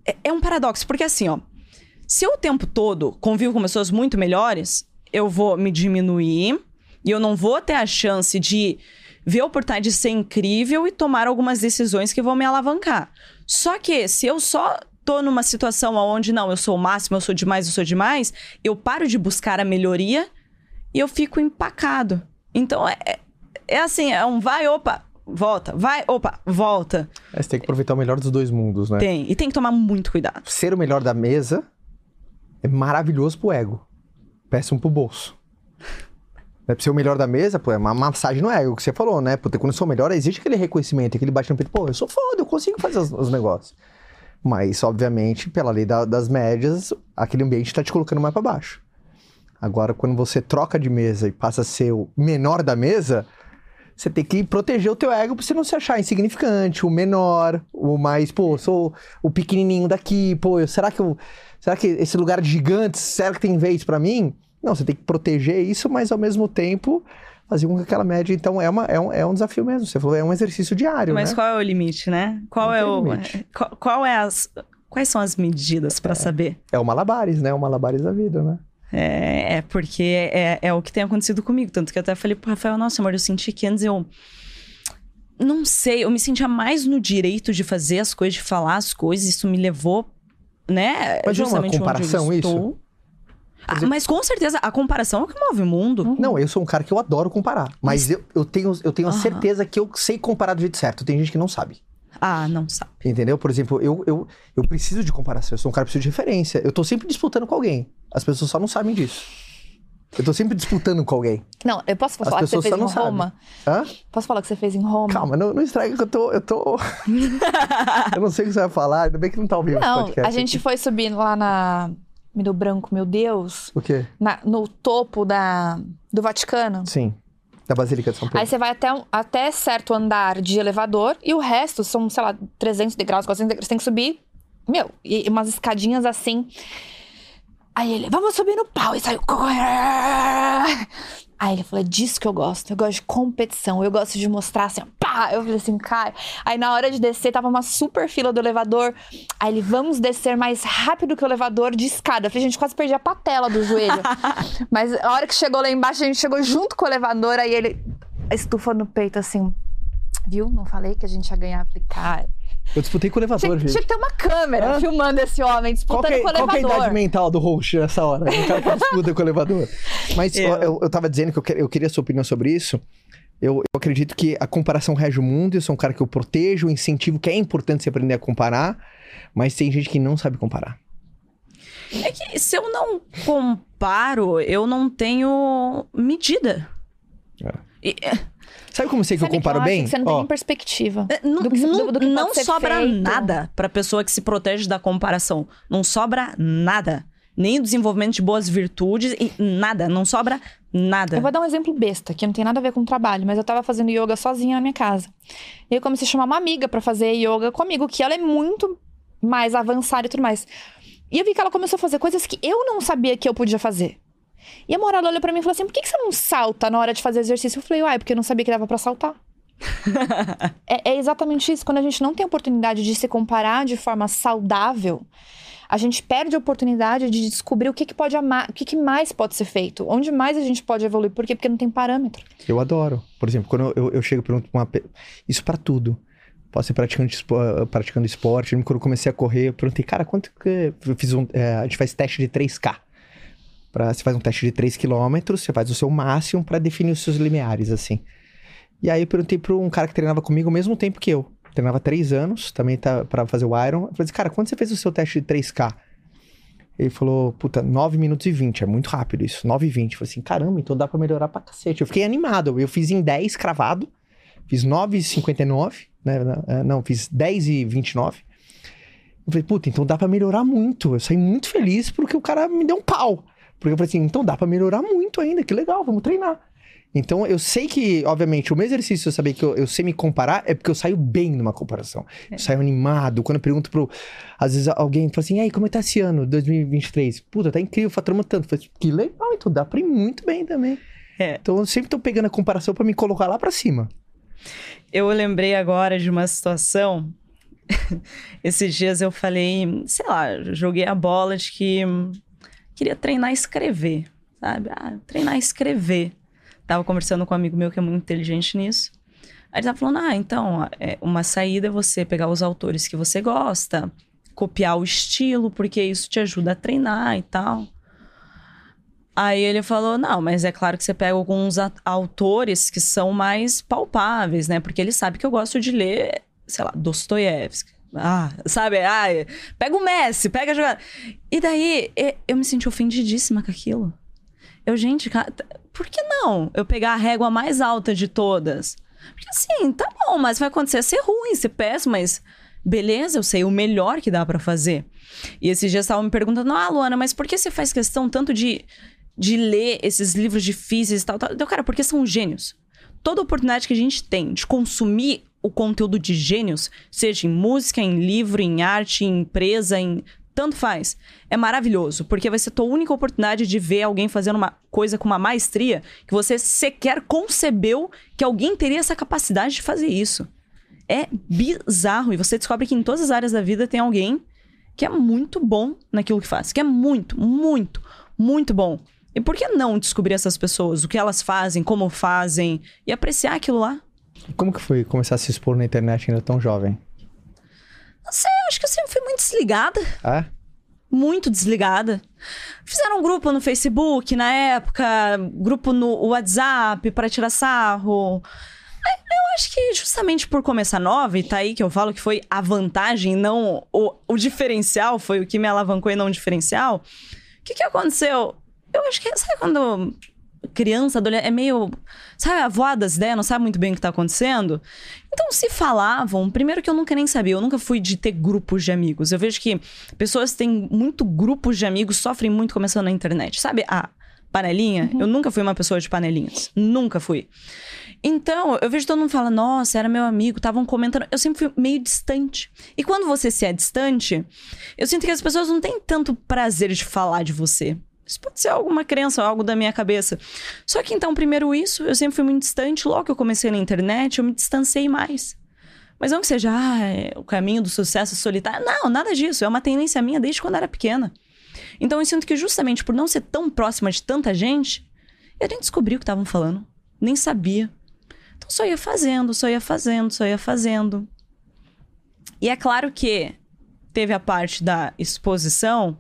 É, é um paradoxo, porque assim, ó, se eu o tempo todo convivo com pessoas muito melhores, eu vou me diminuir e eu não vou ter a chance de ver a oportunidade de ser incrível e tomar algumas decisões que vão me alavancar. Só que se eu só tô numa situação onde não, eu sou o máximo, eu sou demais, eu sou demais, eu paro de buscar a melhoria e eu fico empacado. Então é, é, é assim, é um vai, opa, volta, vai, opa, volta. É, você tem que aproveitar o melhor dos dois mundos, né? Tem, e tem que tomar muito cuidado. Ser o melhor da mesa é maravilhoso pro ego péssimo pro bolso. É pra ser o melhor da mesa, pô, é uma massagem no ego, que você falou, né? Porque quando eu sou melhor, existe aquele reconhecimento, aquele bate no peito, pô, eu sou foda, eu consigo fazer os, os negócios. Mas, obviamente, pela lei da, das médias, aquele ambiente tá te colocando mais para baixo. Agora, quando você troca de mesa e passa a ser o menor da mesa, você tem que proteger o teu ego pra você não se achar insignificante, o menor, o mais, pô, sou o pequenininho daqui, pô, será que eu Será que esse lugar de gigantes, será que tem vez para mim? Não, você tem que proteger isso, mas ao mesmo tempo fazer com que aquela média. Então é, uma, é, um, é um desafio mesmo. Você falou, é um exercício diário. Mas né? qual é o limite, né? Qual Não é o. Qual, qual, é as. Quais são as medidas para é, saber? É o malabares, né? O malabares da vida, né? É, é porque é, é o que tem acontecido comigo. Tanto que eu até falei pro Rafael, nossa, amor, eu senti que antes eu. Não sei, eu me sentia mais no direito de fazer as coisas, de falar as coisas. Isso me levou né? Mas justamente é uma comparação isso? Ah, mas com certeza, a comparação é o que move o mundo. Uhum. Não, eu sou um cara que eu adoro comparar. Mas, mas... Eu, eu tenho, eu tenho a uhum. certeza que eu sei comparar do jeito certo. Tem gente que não sabe. Ah, não sabe. Entendeu? Por exemplo, eu, eu, eu preciso de comparação. Eu sou um cara que precisa de referência. Eu tô sempre disputando com alguém. As pessoas só não sabem disso. Eu tô sempre disputando com alguém. Não, eu posso falar que você fez em Roma? Hã? Posso falar que você fez em Roma? Calma, não, não estraga que eu tô. Eu, tô... eu não sei o que você vai falar, ainda bem que não tá ouvindo Não, a gente foi subir lá na. Me deu branco, meu Deus. O quê? Na, no topo da, do Vaticano. Sim. Da Basílica de São Pedro. Aí você vai até, até certo andar de elevador e o resto são, sei lá, 300 degraus, 400 degraus. Você tem que subir, meu, e umas escadinhas assim. Aí ele, vamos subir no pau. E saiu. Aí ele falou, é disso que eu gosto. Eu gosto de competição. Eu gosto de mostrar assim, pá. Eu falei assim, cara. Aí na hora de descer, tava uma super fila do elevador. Aí ele, vamos descer mais rápido que o elevador de escada. Eu falei, gente, quase perdi a patela do joelho. Mas a hora que chegou lá embaixo, a gente chegou junto com o elevador. Aí ele, estufa no peito assim, viu? Não falei que a gente ia ganhar. Eu falei, cara. Eu disputei com o elevador, tinha, gente. Tinha que ter uma câmera filmando esse homem, disputando que, é- com o elevador. Qual é a idade mental do host nessa hora? Um cara que disputa com o elevador. Mas eu, eu, eu tava dizendo que eu, eu queria a sua opinião sobre isso. Eu, eu, acredito que a comparação rege o mundo. Eu sou um cara que eu protejo, incentivo, que é importante você aprender a comparar. Mas tem gente que não sabe comparar. É que se eu não comparo, eu não tenho medida. É. E, Sabe como sei que Sabe eu comparo que eu bem? Que você não tem nem perspectiva. É, não, do que, não, do, do que não sobra feito. nada pra pessoa que se protege da comparação. Não sobra nada. nem o desenvolvimento de boas virtudes, e nada, não sobra nada. Eu vou dar um exemplo besta, que não tem nada a ver com o trabalho, mas eu tava fazendo yoga sozinha na minha casa. E eu comecei a chamar uma amiga para fazer yoga comigo, que ela é muito mais avançada e tudo mais. E eu vi que ela começou a fazer coisas que eu não sabia que eu podia fazer. E a Morada olhou pra mim e falou assim: por que, que você não salta na hora de fazer exercício? Eu falei, uai, porque eu não sabia que dava pra saltar. é, é exatamente isso. Quando a gente não tem oportunidade de se comparar de forma saudável, a gente perde a oportunidade de descobrir o que, que pode amar, o que, que mais pode ser feito, onde mais a gente pode evoluir. Por quê? Porque não tem parâmetro. Eu adoro. Por exemplo, quando eu, eu chego e pergunto pra uma. Isso pra tudo. Posso ser praticante, praticando esporte. Quando eu comecei a correr, eu perguntei, cara, quanto que. Eu fiz um. é, a gente faz teste de 3K. Pra, você faz um teste de 3 km, você faz o seu máximo pra definir os seus limiares, assim. E aí eu perguntei pra um cara que treinava comigo ao mesmo tempo que eu. Treinava três anos, também tá pra fazer o Iron. Eu falei assim, cara, quando você fez o seu teste de 3K? Ele falou, puta, 9 minutos e 20, é muito rápido isso, 9 e 20. Eu falei assim, caramba, então dá pra melhorar pra cacete. Eu fiquei animado, eu fiz em 10 cravado, fiz 9 e 59, né? eh, Não, fiz 10 e 29. Eu falei, puta, então dá pra melhorar muito. Eu saí muito feliz porque o cara me deu um pau. Porque eu falei assim, então dá pra melhorar muito ainda, que legal, vamos treinar. Então eu sei que, obviamente, o meu exercício eu saber que eu, eu sei me comparar é porque eu saio bem numa comparação. Eu saio animado. Quando eu pergunto pro. Às vezes alguém fala assim, e aí, como é que tá esse ano, 2023? Puta, tá incrível, faturamos tanto. Eu falei, que legal, então dá pra ir muito bem também. É. Então eu sempre tô pegando a comparação pra me colocar lá pra cima. Eu lembrei agora de uma situação. Esses dias eu falei, sei lá, joguei a bola de que queria treinar a escrever, sabe? Ah, treinar a escrever. Tava conversando com um amigo meu que é muito inteligente nisso. Aí ele tava falando, ah, então, é, uma saída é você pegar os autores que você gosta, copiar o estilo, porque isso te ajuda a treinar e tal. Aí ele falou: não, mas é claro que você pega alguns autores que são mais palpáveis, né? Porque ele sabe que eu gosto de ler, sei lá, Dostoiévski. Ah, sabe? Ah, pega o Messi, pega a jogada. E daí eu me senti ofendidíssima com aquilo. Eu, gente, por que não eu pegar a régua mais alta de todas? Porque assim, tá bom, mas vai acontecer ser ruim, ser péssimo, mas beleza, eu sei o melhor que dá pra fazer. E esses dias estavam me perguntando, ah, Luana, mas por que você faz questão tanto de, de ler esses livros difíceis e tal, tal? Então, cara, porque são gênios. Toda oportunidade que a gente tem de consumir o conteúdo de gênios, seja em música, em livro, em arte, em empresa, em tanto faz. É maravilhoso, porque vai ser tua única oportunidade de ver alguém fazendo uma coisa com uma maestria que você sequer concebeu que alguém teria essa capacidade de fazer isso. É bizarro. E você descobre que em todas as áreas da vida tem alguém que é muito bom naquilo que faz. Que é muito, muito, muito bom. E por que não descobrir essas pessoas? O que elas fazem, como fazem e apreciar aquilo lá? Como que foi começar a se expor na internet ainda tão jovem? Não sei, eu acho que eu sempre fui muito desligada. Ah? muito desligada. Fizeram um grupo no Facebook na época, grupo no WhatsApp para tirar sarro. Eu acho que justamente por começar nova, e tá aí que eu falo que foi a vantagem, não o, o diferencial, foi o que me alavancou e não o diferencial. O que, que aconteceu? Eu acho que, sabe quando criança, adolescente, é meio. Sabe, a voada das ideias, não sabe muito bem o que tá acontecendo? Então, se falavam, primeiro que eu nunca nem sabia, eu nunca fui de ter grupos de amigos. Eu vejo que pessoas que têm muito grupos de amigos sofrem muito começando na internet. Sabe a panelinha? Eu nunca fui uma pessoa de panelinhas. Nunca fui. Então, eu vejo todo mundo fala, nossa, era meu amigo, estavam comentando. Eu sempre fui meio distante. E quando você se é distante, eu sinto que as pessoas não têm tanto prazer de falar de você. Isso pode ser alguma crença, algo da minha cabeça. Só que então, primeiro isso, eu sempre fui muito distante. Logo que eu comecei na internet, eu me distanciei mais. Mas não que seja ah, é o caminho do sucesso solitário. Não, nada disso. É uma tendência minha desde quando era pequena. Então eu sinto que justamente por não ser tão próxima de tanta gente, eu nem descobri o que estavam falando. Nem sabia. Então só ia fazendo, só ia fazendo, só ia fazendo. E é claro que teve a parte da exposição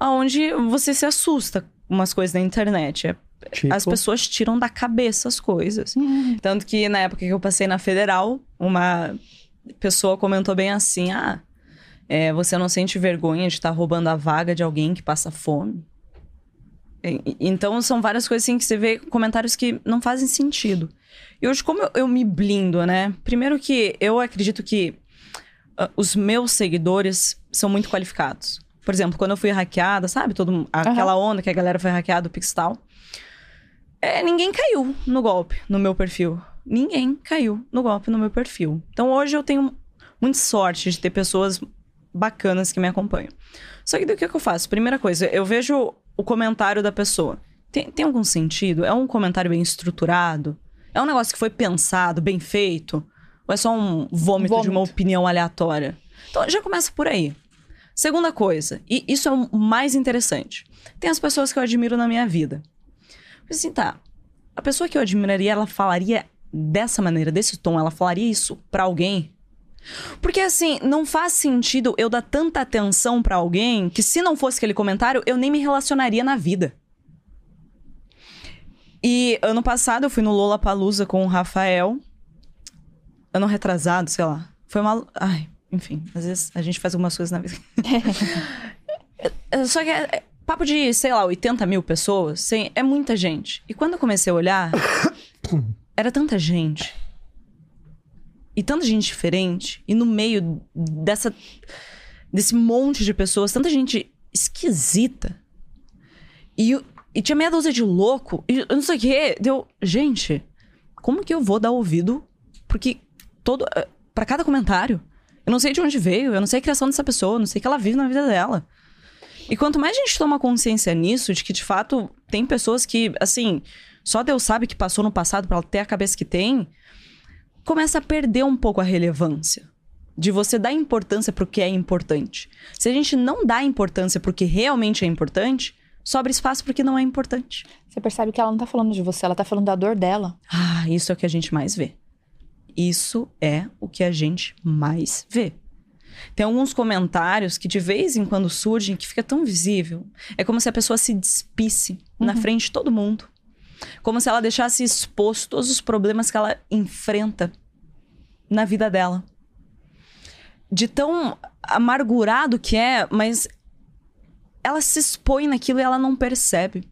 onde você se assusta com umas coisas na internet. É- Tipo, As pessoas tiram da cabeça as coisas. Tanto que na época que eu passei na federal, uma pessoa comentou bem assim: ah, é, você não sente vergonha de estar roubando a vaga de alguém que passa fome? E- Então são várias coisas assim que você vê comentários que não fazem sentido. E hoje, como eu, eu me blindo, né? Primeiro que eu acredito que ah, os meus seguidores são muito qualificados. Por exemplo, quando eu fui hackeada, sabe? Todo, aquela onda que a galera foi hackeada do Pixtal. É, ninguém caiu no golpe no meu perfil. Ninguém caiu no golpe no meu perfil. Então hoje eu tenho muita sorte de ter pessoas bacanas que me acompanham. Só que do que, que eu faço? Primeira coisa, eu vejo o comentário da pessoa. Tem, tem algum sentido? É um comentário bem estruturado? É um negócio que foi pensado, bem feito? Ou é só um vômito, vômito. de uma opinião aleatória? Então já começa por aí. Segunda coisa, e isso é o mais interessante. Tem as pessoas que eu admiro na minha vida. Assim, tá. A pessoa que eu admiraria, ela falaria dessa maneira, desse tom, ela falaria isso para alguém? Porque assim, não faz sentido eu dar tanta atenção para alguém que se não fosse aquele comentário, eu nem me relacionaria na vida. E ano passado eu fui no Lola Palusa com o Rafael. Ano retrasado, sei lá. Foi uma. Ai, enfim, às vezes a gente faz algumas coisas na vida. Só que é, papo de, sei lá, 80 mil pessoas, sem, é muita gente. E quando eu comecei a olhar, era tanta gente. E tanta gente diferente. E no meio dessa, desse monte de pessoas, tanta gente esquisita. E, e tinha meia dúzia de louco. E não sei o quê. Deu. Gente, como que eu vou dar ouvido? Porque todo. Eh, para cada comentário. Eu não sei de onde veio, eu não sei a criação dessa pessoa, eu não sei o que ela vive na vida dela. E quanto mais a gente toma consciência nisso, de que de fato tem pessoas que, assim, só Deus sabe que passou no passado para ela ter a cabeça que tem, começa a perder um pouco a relevância. De você dar importância pro que é importante. Se a gente não dá importância pro que realmente é importante, sobra espaço pro que não é importante. Você percebe que ela não tá falando de você, ela tá falando da dor dela. Ah, isso é o que a gente mais vê. Isso é o que a gente mais vê. Tem alguns comentários que de vez em quando surgem que fica tão visível. É como se a pessoa se despisse uhum. na frente de todo mundo. Como se ela deixasse exposto todos os problemas que ela enfrenta na vida dela. De tão amargurado que é, mas ela se expõe naquilo e ela não percebe.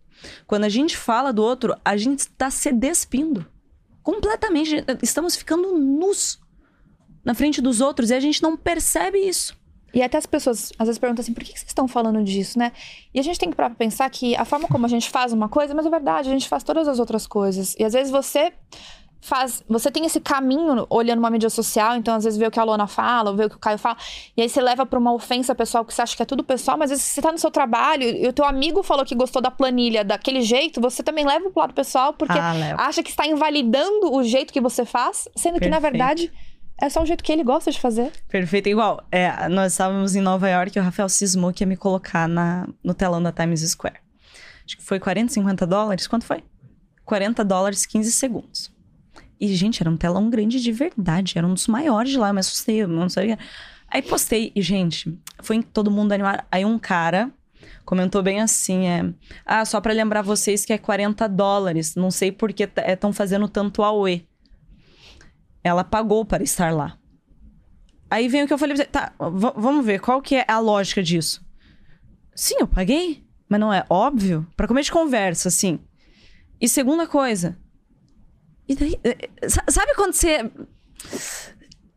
Quando a gente fala do outro, a gente está se despindo. Completamente. Estamos ficando nus na frente dos outros e a gente não percebe isso. E até as pessoas às vezes perguntam assim, por que vocês estão falando disso, né? E a gente tem que pra pensar que a forma como a gente faz uma coisa, mas é verdade, a gente faz todas as outras coisas. E às vezes você faz. Você tem esse caminho olhando uma mídia social, então às vezes vê o que a Lona fala, ou vê o que o Caio fala, e aí você leva pra uma ofensa pessoal que você acha que é tudo pessoal, mas às vezes você tá no seu trabalho e o teu amigo falou que gostou da planilha daquele jeito, você também leva pro lado pessoal, porque ah, acha que está invalidando o jeito que você faz, sendo Perfeito. que na verdade é só o jeito que ele gosta de fazer. Perfeito. Igual, é, nós estávamos em Nova York e o Rafael cismou que ia me colocar na, no telão da Times Square. Acho que foi 40, 50 dólares. Quanto foi? 40 dólares, 15 segundos. E, gente, era um telão grande de verdade. Era um dos maiores de lá. Eu me assustei, eu não sabia. Aí postei. E, gente, foi todo mundo animado. Aí um cara comentou bem assim: é. Ah, só para lembrar vocês que é 40 dólares. Não sei por que estão fazendo tanto AUE. Ela pagou para estar lá. Aí vem o que eu falei, tá, vamos ver, qual que é a lógica disso? Sim, eu paguei, mas não é óbvio? Para comer de conversa, assim. E segunda coisa, e daí, eh, sabe quando você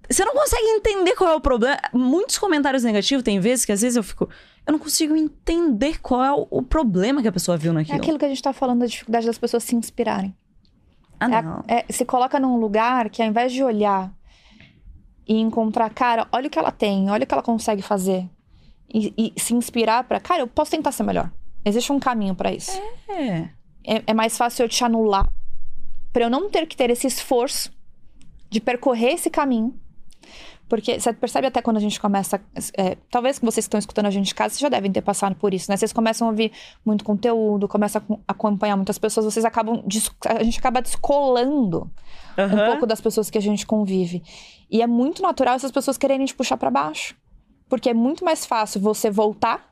você não consegue entender qual é o problema. Muitos comentários negativos, tem vezes que às vezes eu fico. Eu não consigo entender qual é o, o problema que a pessoa viu naquilo. É aquilo que a gente tá falando da dificuldade das pessoas se inspirarem. Ah, não. É, é, se coloca num lugar que ao invés de olhar e encontrar, cara, olha o que ela tem, olha o que ela consegue fazer. E, e se inspirar para, cara, eu posso tentar ser melhor. Existe um caminho para isso. É. é. É mais fácil eu te anular para eu não ter que ter esse esforço de percorrer esse caminho porque você percebe até quando a gente começa. É, talvez que vocês que estão escutando a gente em casa, vocês já devem ter passado por isso, né? Vocês começam a ouvir muito conteúdo, começam a acompanhar muitas pessoas, vocês acabam. A gente acaba descolando uhum. um pouco das pessoas que a gente convive. E é muito natural essas pessoas quererem te puxar para baixo. Porque é muito mais fácil você voltar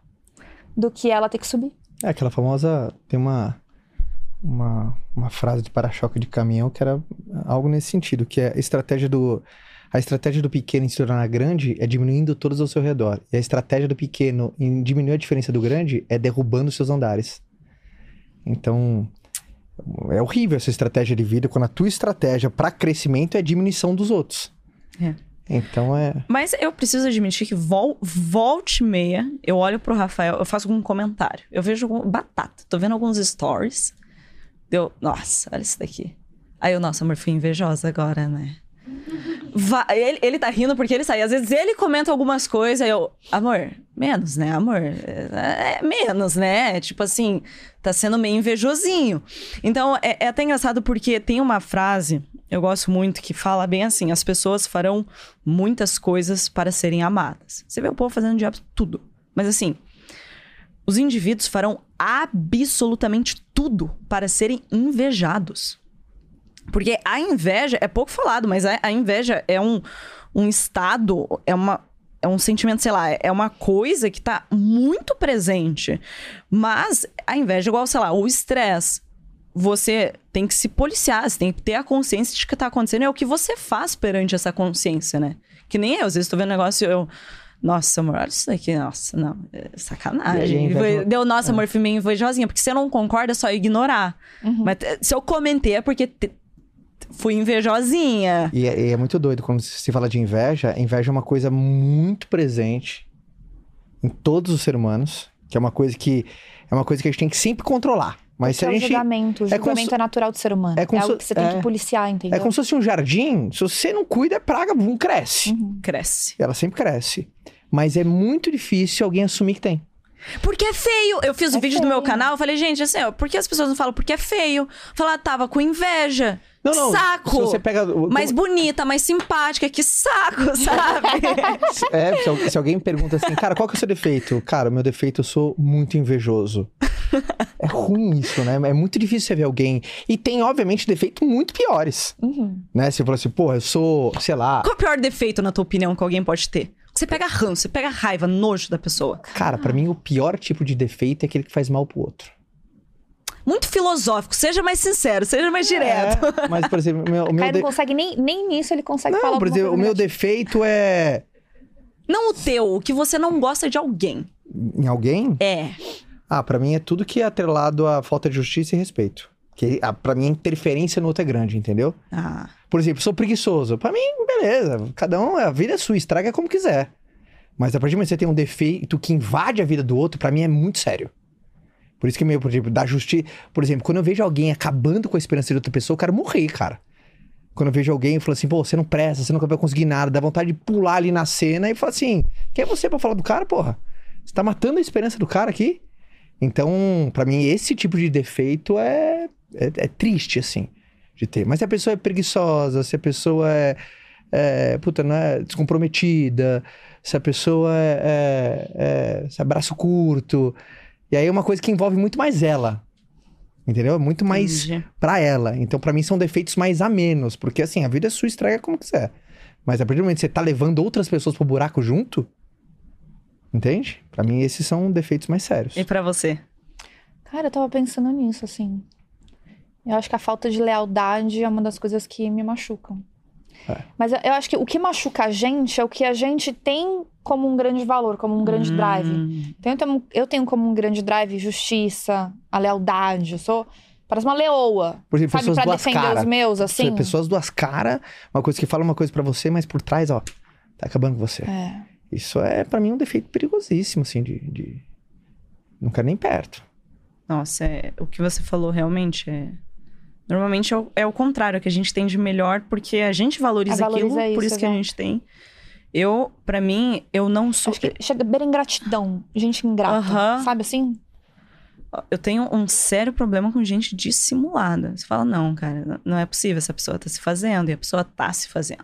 do que ela ter que subir. É aquela famosa. Tem uma. Uma, uma frase de para-choque de caminhão que era algo nesse sentido, que é a estratégia do a estratégia do pequeno em se tornar grande é diminuindo todos ao seu redor. E a estratégia do pequeno em diminuir a diferença do grande é derrubando seus andares. Então, é horrível essa estratégia de vida quando a tua estratégia para crescimento é diminuição dos outros. É. Então é. Mas eu preciso admitir que vol volte meia, eu olho pro Rafael, eu faço algum comentário. Eu vejo batata. Tô vendo alguns stories. Deu, nossa, olha isso daqui. Aí eu, nossa, amor, fui invejosa agora, né? Va- ele, ele tá rindo porque ele sai. Às vezes ele comenta algumas coisas, aí eu, amor, menos, né, amor? É, é menos, né? Tipo assim, tá sendo meio invejosinho. Então, é, é até engraçado porque tem uma frase, eu gosto muito, que fala bem assim: as pessoas farão muitas coisas para serem amadas. Você vê o povo fazendo diabo tudo. Mas assim, os indivíduos farão absolutamente tudo para serem invejados. Porque a inveja é pouco falado, mas a, inveja é um, um estado, é uma. É um sentimento, sei lá, é uma coisa que tá muito presente. Mas a inveja é igual, sei lá, o estresse. Você tem que se policiar, você tem que ter a consciência de que tá acontecendo. É o que você faz perante essa consciência, né? Que nem eu, às vezes tô vendo um negócio eu. Nossa, amor, olha isso daqui. Nossa, não, é sacanagem. inveja- Deu, nossa, amor, fui meio invejosinha. Porque se eu não concorda, é só ignorar. Mas eh, se eu comentei é porque te- fui invejosinha. E é, e é muito doido quando se fala de inveja. A inveja é uma coisa muito presente em todos os seres humanos, que é uma coisa que é uma coisa que a gente tem que sempre controlar. Mas se é a o gente julgamento. O é como julgamento se- é natural do ser humano. é É, como algo se- que você tem é. que policiar, entendeu? é como se fosse um jardim, se você não cuida, a praga boom, cresce. Uhum. Cresce. Ela sempre cresce. Mas é muito difícil alguém assumir que tem. Porque é feio. Eu fiz o É vídeo do meu feio. canal, falei, gente, assim, ó, por que as pessoas não falam porque é feio? Falar, tava com inveja. Não, não. Saco. Você pega. Mais bonita, mais simpática, que saco, sabe? É, se, se alguém me pergunta assim, cara, qual que é o seu defeito? Cara, o meu defeito eu sou muito invejoso. É ruim isso, né? É muito difícil você ver alguém. E tem, obviamente, defeitos muito piores. Uhum. Né? Você fala assim, pô, eu sou, sei lá. Qual é o pior defeito, na tua opinião, que alguém pode ter? Você pega ranço, você pega raiva, nojo da pessoa. Cara, pra mim o pior tipo de defeito é aquele que faz mal pro outro. Muito filosófico, seja mais sincero, seja mais direto. É, mas, por exemplo, o meu, o meu Caio de- não consegue nem, nem nisso, ele consegue falar Não, por alguma exemplo, o meu defeito é. Não o teu, o que você não gosta de alguém. Em alguém? É. Ah, pra mim é tudo que é atrelado à falta de justiça e respeito. Que ah, pra mim a interferência no outro é grande, entendeu? Ah. Por exemplo, sou preguiçoso. Pra mim, beleza. Cada um, a vida é sua, estraga como quiser. Mas a partir do momento que você tem um defeito que invade a vida do outro, pra mim é muito sério. Por isso que, meio, por exemplo, da justiça. Por exemplo, quando eu vejo alguém acabando com a esperança de outra pessoa, eu quero morrer, cara. Quando eu vejo alguém e falo assim, pô, você não presta, você nunca vai conseguir nada, dá vontade de pular ali na cena e falar assim: quem é você pra falar do cara, porra? Você tá matando a esperança do cara aqui? Então, pra mim, esse tipo de defeito é, é, é triste, assim, de ter. Mas se a pessoa é preguiçosa, se a pessoa é, é puta, não é descomprometida, se a pessoa é, é, é se é braço curto, e aí é uma coisa que envolve muito mais ela. Entendeu? Muito mais entendi. pra ela. Então, pra mim, são defeitos mais a menos. Porque, assim, a vida é sua, estraga como quiser. Mas a partir do momento que você tá levando outras pessoas pro buraco junto, entende? Pra mim, esses são defeitos mais sérios. E pra você? Cara, eu tava pensando nisso, assim. Eu acho que a falta de lealdade é uma das coisas que me machucam. É. Mas eu, eu acho que o que machuca a gente é o que a gente tem como um grande valor, como um grande drive. Hum. Então, eu tenho, eu tenho como um grande drive justiça, a lealdade. Eu sou. Parece uma leoa. Por exemplo, Sabe, pessoas pra duas defender caras. os meus, assim. Pessoas duas caras, uma coisa que fala uma coisa pra você, mas por trás, ó, tá acabando com você. É. Isso é, pra mim, um defeito perigosíssimo, assim, de. de... Não quero nem perto. Nossa, é- o que você falou realmente é. Normalmente é o, é o contrário, que a gente tem de melhor, porque a gente valoriza, Ah, valoriza aquilo, por isso, isso que a exato. gente tem. Eu, pra mim, eu não sou. Acho que chega a beira ingratidão. Gente ingrata. Aham. Sabe assim? Eu tenho um sério problema com gente dissimulada. Você fala, não, cara, não é possível, essa pessoa tá se fazendo, e a pessoa tá se fazendo.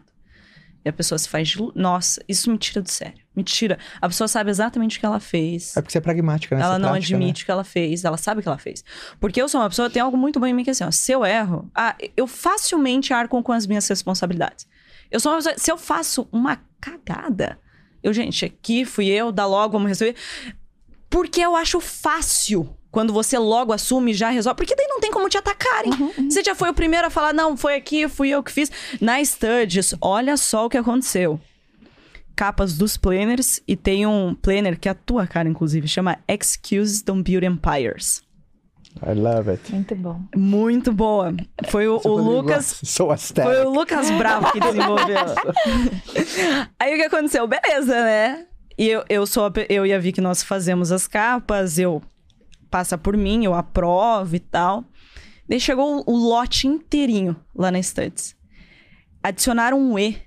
E a pessoa se faz. de Nossa, isso me tira do sério. Me tira. A pessoa sabe exatamente o que ela fez. É porque você é pragmática, né? Ela não prática, né? admite o que ela fez, ela sabe o que ela fez. Porque eu sou uma pessoa, tem algo muito bom em mim que é assim, ó, se eu erro, ah, eu facilmente arco com as minhas responsabilidades. Eu sou uma pessoa, se eu faço uma cagada, eu, gente, aqui fui eu, dá logo, vamos resolver. Porque eu acho fácil quando você logo assume e já resolve. Porque daí não tem como te atacarem. Você já foi o primeiro a falar, não, foi aqui, fui eu que fiz. Na Studies, olha só o que aconteceu. Capas dos planners e tem um planner que é a tua cara, inclusive, chama Excuses Don't Build Empires. I love it. Muito bom. Muito boa. Foi o, o Rodrigo Lucas. Sou aesthetic. Foi o Lucas Bravo que desenvolveu. Aí o que aconteceu? Beleza, né? E eu, eu sou eu e a Vicky, nós fazemos as capas, eu passa por mim, eu aprovo e tal. Daí chegou o, lote inteirinho lá na Studs. Adicionaram um E.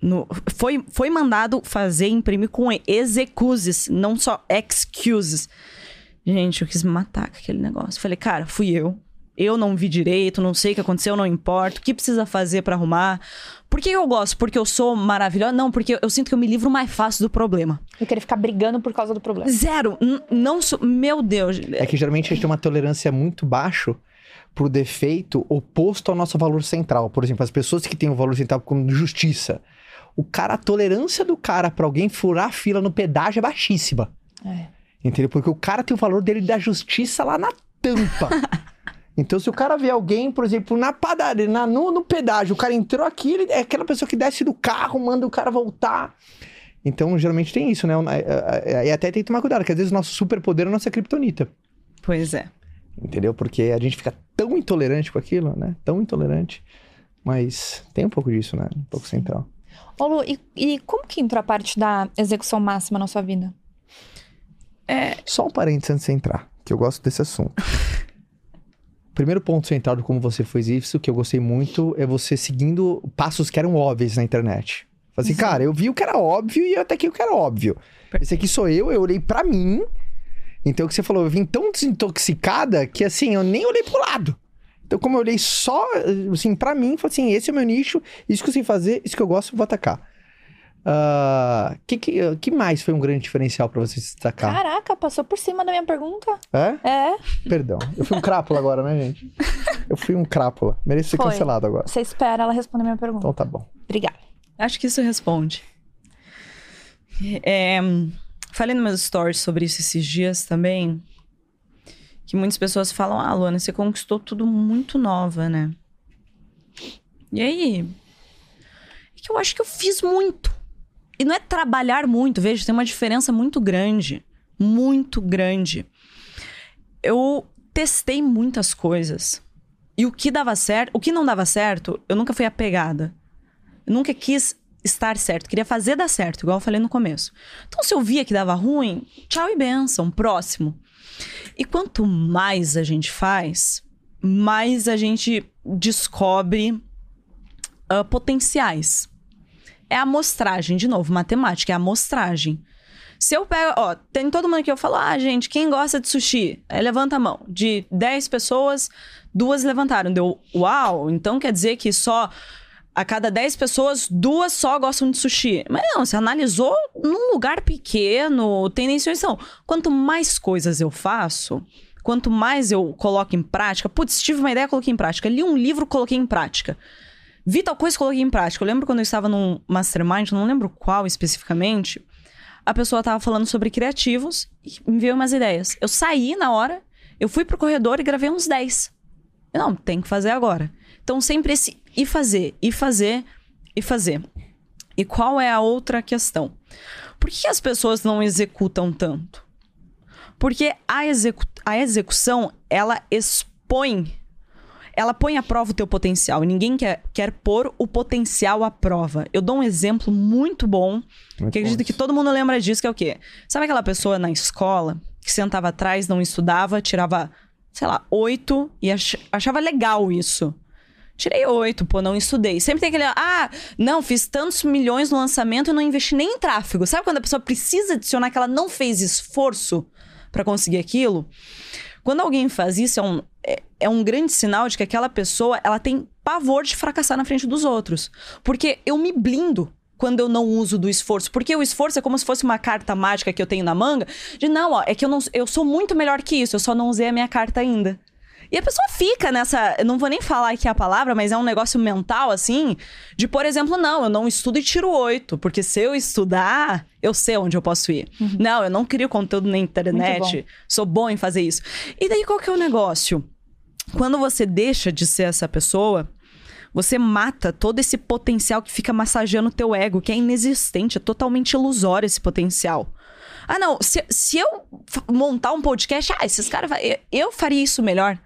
No, foi, foi mandado fazer imprimir com E. Execuses, não só excuses. Gente, eu quis me matar com aquele negócio. Falei, cara, fui eu. Eu não vi direito, não sei o que aconteceu, não importa. O que precisa fazer pra arrumar? Por que eu gosto? Porque eu sou maravilhosa? Não, porque eu sinto que eu me livro mais fácil do problema. Eu queria ficar brigando por causa do problema. Zero. N- não sou. Meu Deus. É que geralmente a gente tem uma tolerância muito baixo pro defeito oposto ao nosso valor central. Por exemplo, as pessoas que têm o valor central como justiça. O cara, a tolerância do cara pra alguém furar a fila no pedágio é baixíssima. É. Entendeu? Porque o cara tem o valor dele da justiça lá na tampa. então, se o cara vê alguém, por exemplo, na padaria, na, no, no pedágio, o cara entrou aqui, ele é aquela pessoa que desce do carro, manda o cara voltar. Então, geralmente tem isso, né? E até tem que tomar cuidado, que às vezes o nosso superpoder é a nossa criptonita. Pois é. Entendeu? Porque a gente fica tão intolerante com aquilo, né? Tão intolerante. Mas tem um pouco disso, né? Um pouco central. Ô Lu, e, e como que entrou a parte da execução máxima na sua vida? Só um parênteses antes de entrar, que eu gosto desse assunto. Primeiro ponto central de como você fez isso, que eu gostei muito, é você seguindo passos que eram óbvios na internet. Falei assim, cara, eu vi o que era óbvio e até aqui o que era óbvio. Esse aqui sou eu, eu olhei pra mim. Então, o que você falou, eu vim tão desintoxicada que, assim, eu nem olhei pro lado. Então, como eu olhei só, assim, pra mim, falei assim, esse é o meu nicho, isso que eu sei fazer, isso que eu gosto, eu vou atacar. O que, que, que mais foi um grande diferencial pra você se destacar? Caraca, passou por cima da minha pergunta. É? É, Perdão. Eu fui um crápula agora, né, gente? Eu fui um crápula. Mereço ser Foi. cancelado agora. você espera ela responder minha pergunta. Então tá bom. Obrigada. Acho que isso responde. É, falei nos meus stories sobre isso esses dias também. Que muitas pessoas falam: Ah, Luana, você conquistou tudo muito nova, né? E aí? É que eu acho que eu fiz muito. E não é trabalhar muito, veja, tem uma diferença muito grande. Muito grande. Eu testei muitas coisas. E o que dava certo, o que não dava certo, eu nunca fui apegada. Eu nunca quis estar certo, queria fazer dar certo, igual eu falei no começo. Então, se eu via que dava ruim, tchau e benção, próximo. E quanto mais a gente faz, mais a gente descobre ah, potenciais. É a amostragem, de novo, matemática, é a amostragem. Se eu pego, ó, tem todo mundo que eu falo, ah, gente, quem gosta de sushi? Aí levanta a mão. De 10 pessoas, duas levantaram. Deu, uau, então quer dizer que só a cada 10 pessoas, duas só gostam de sushi. Mas não, você analisou num lugar pequeno, nem solução. Quanto mais coisas eu faço, quanto mais eu coloco em prática, putz, tive uma ideia, coloquei em prática. Li um livro, coloquei em prática. Vi tal coisa, coloquei em prática. Eu lembro quando eu estava num mastermind, não lembro qual especificamente, a pessoa tava falando sobre criativos e me veio umas ideias. Eu saí na hora, eu fui pro corredor e gravei uns 10. Eu, Não, tem que fazer agora. Então, sempre esse e fazer, e fazer, e fazer. E qual é a outra questão? Por que as pessoas não executam tanto? Porque a, execu a execução, ela expõe, ela põe à prova o teu potencial. E ninguém quer, quer pôr o potencial à prova. Eu dou um exemplo muito bom, Muito que acredito bom que todo mundo lembra disso, que é o quê? Sabe aquela pessoa na escola que sentava atrás, não estudava, tirava, sei lá, oito e ach- achava legal isso? Tirei oito, pô, não estudei. Sempre tem aquele, ah, não, fiz tantos milhões no lançamento e não investi nem em tráfego. Sabe quando a pessoa precisa adicionar que ela não fez esforço pra conseguir aquilo? Quando alguém faz isso, é um, é, é um grande sinal de que aquela pessoa, ela tem pavor de fracassar na frente dos outros. Porque eu me blindo quando eu não uso do esforço. Porque o esforço é como se fosse uma carta mágica que eu tenho na manga. De, não, ó, é que eu, não, eu sou muito melhor que isso, eu só não usei a minha carta ainda. E a pessoa fica nessa. Eu não vou nem falar aqui a palavra, mas é um negócio mental, assim, de, por exemplo, não, eu não estudo e tiro oito, porque se eu estudar, eu sei onde eu posso ir. Não, eu não crio conteúdo na internet, sou bom em fazer isso. E daí qual que é o negócio? Quando você deixa de ser essa pessoa, você mata todo esse potencial que fica massageando o teu ego, que é inexistente, é totalmente ilusório esse potencial. Ah, não, se, se eu montar um podcast, ah, esses caras. Eu faria isso melhor.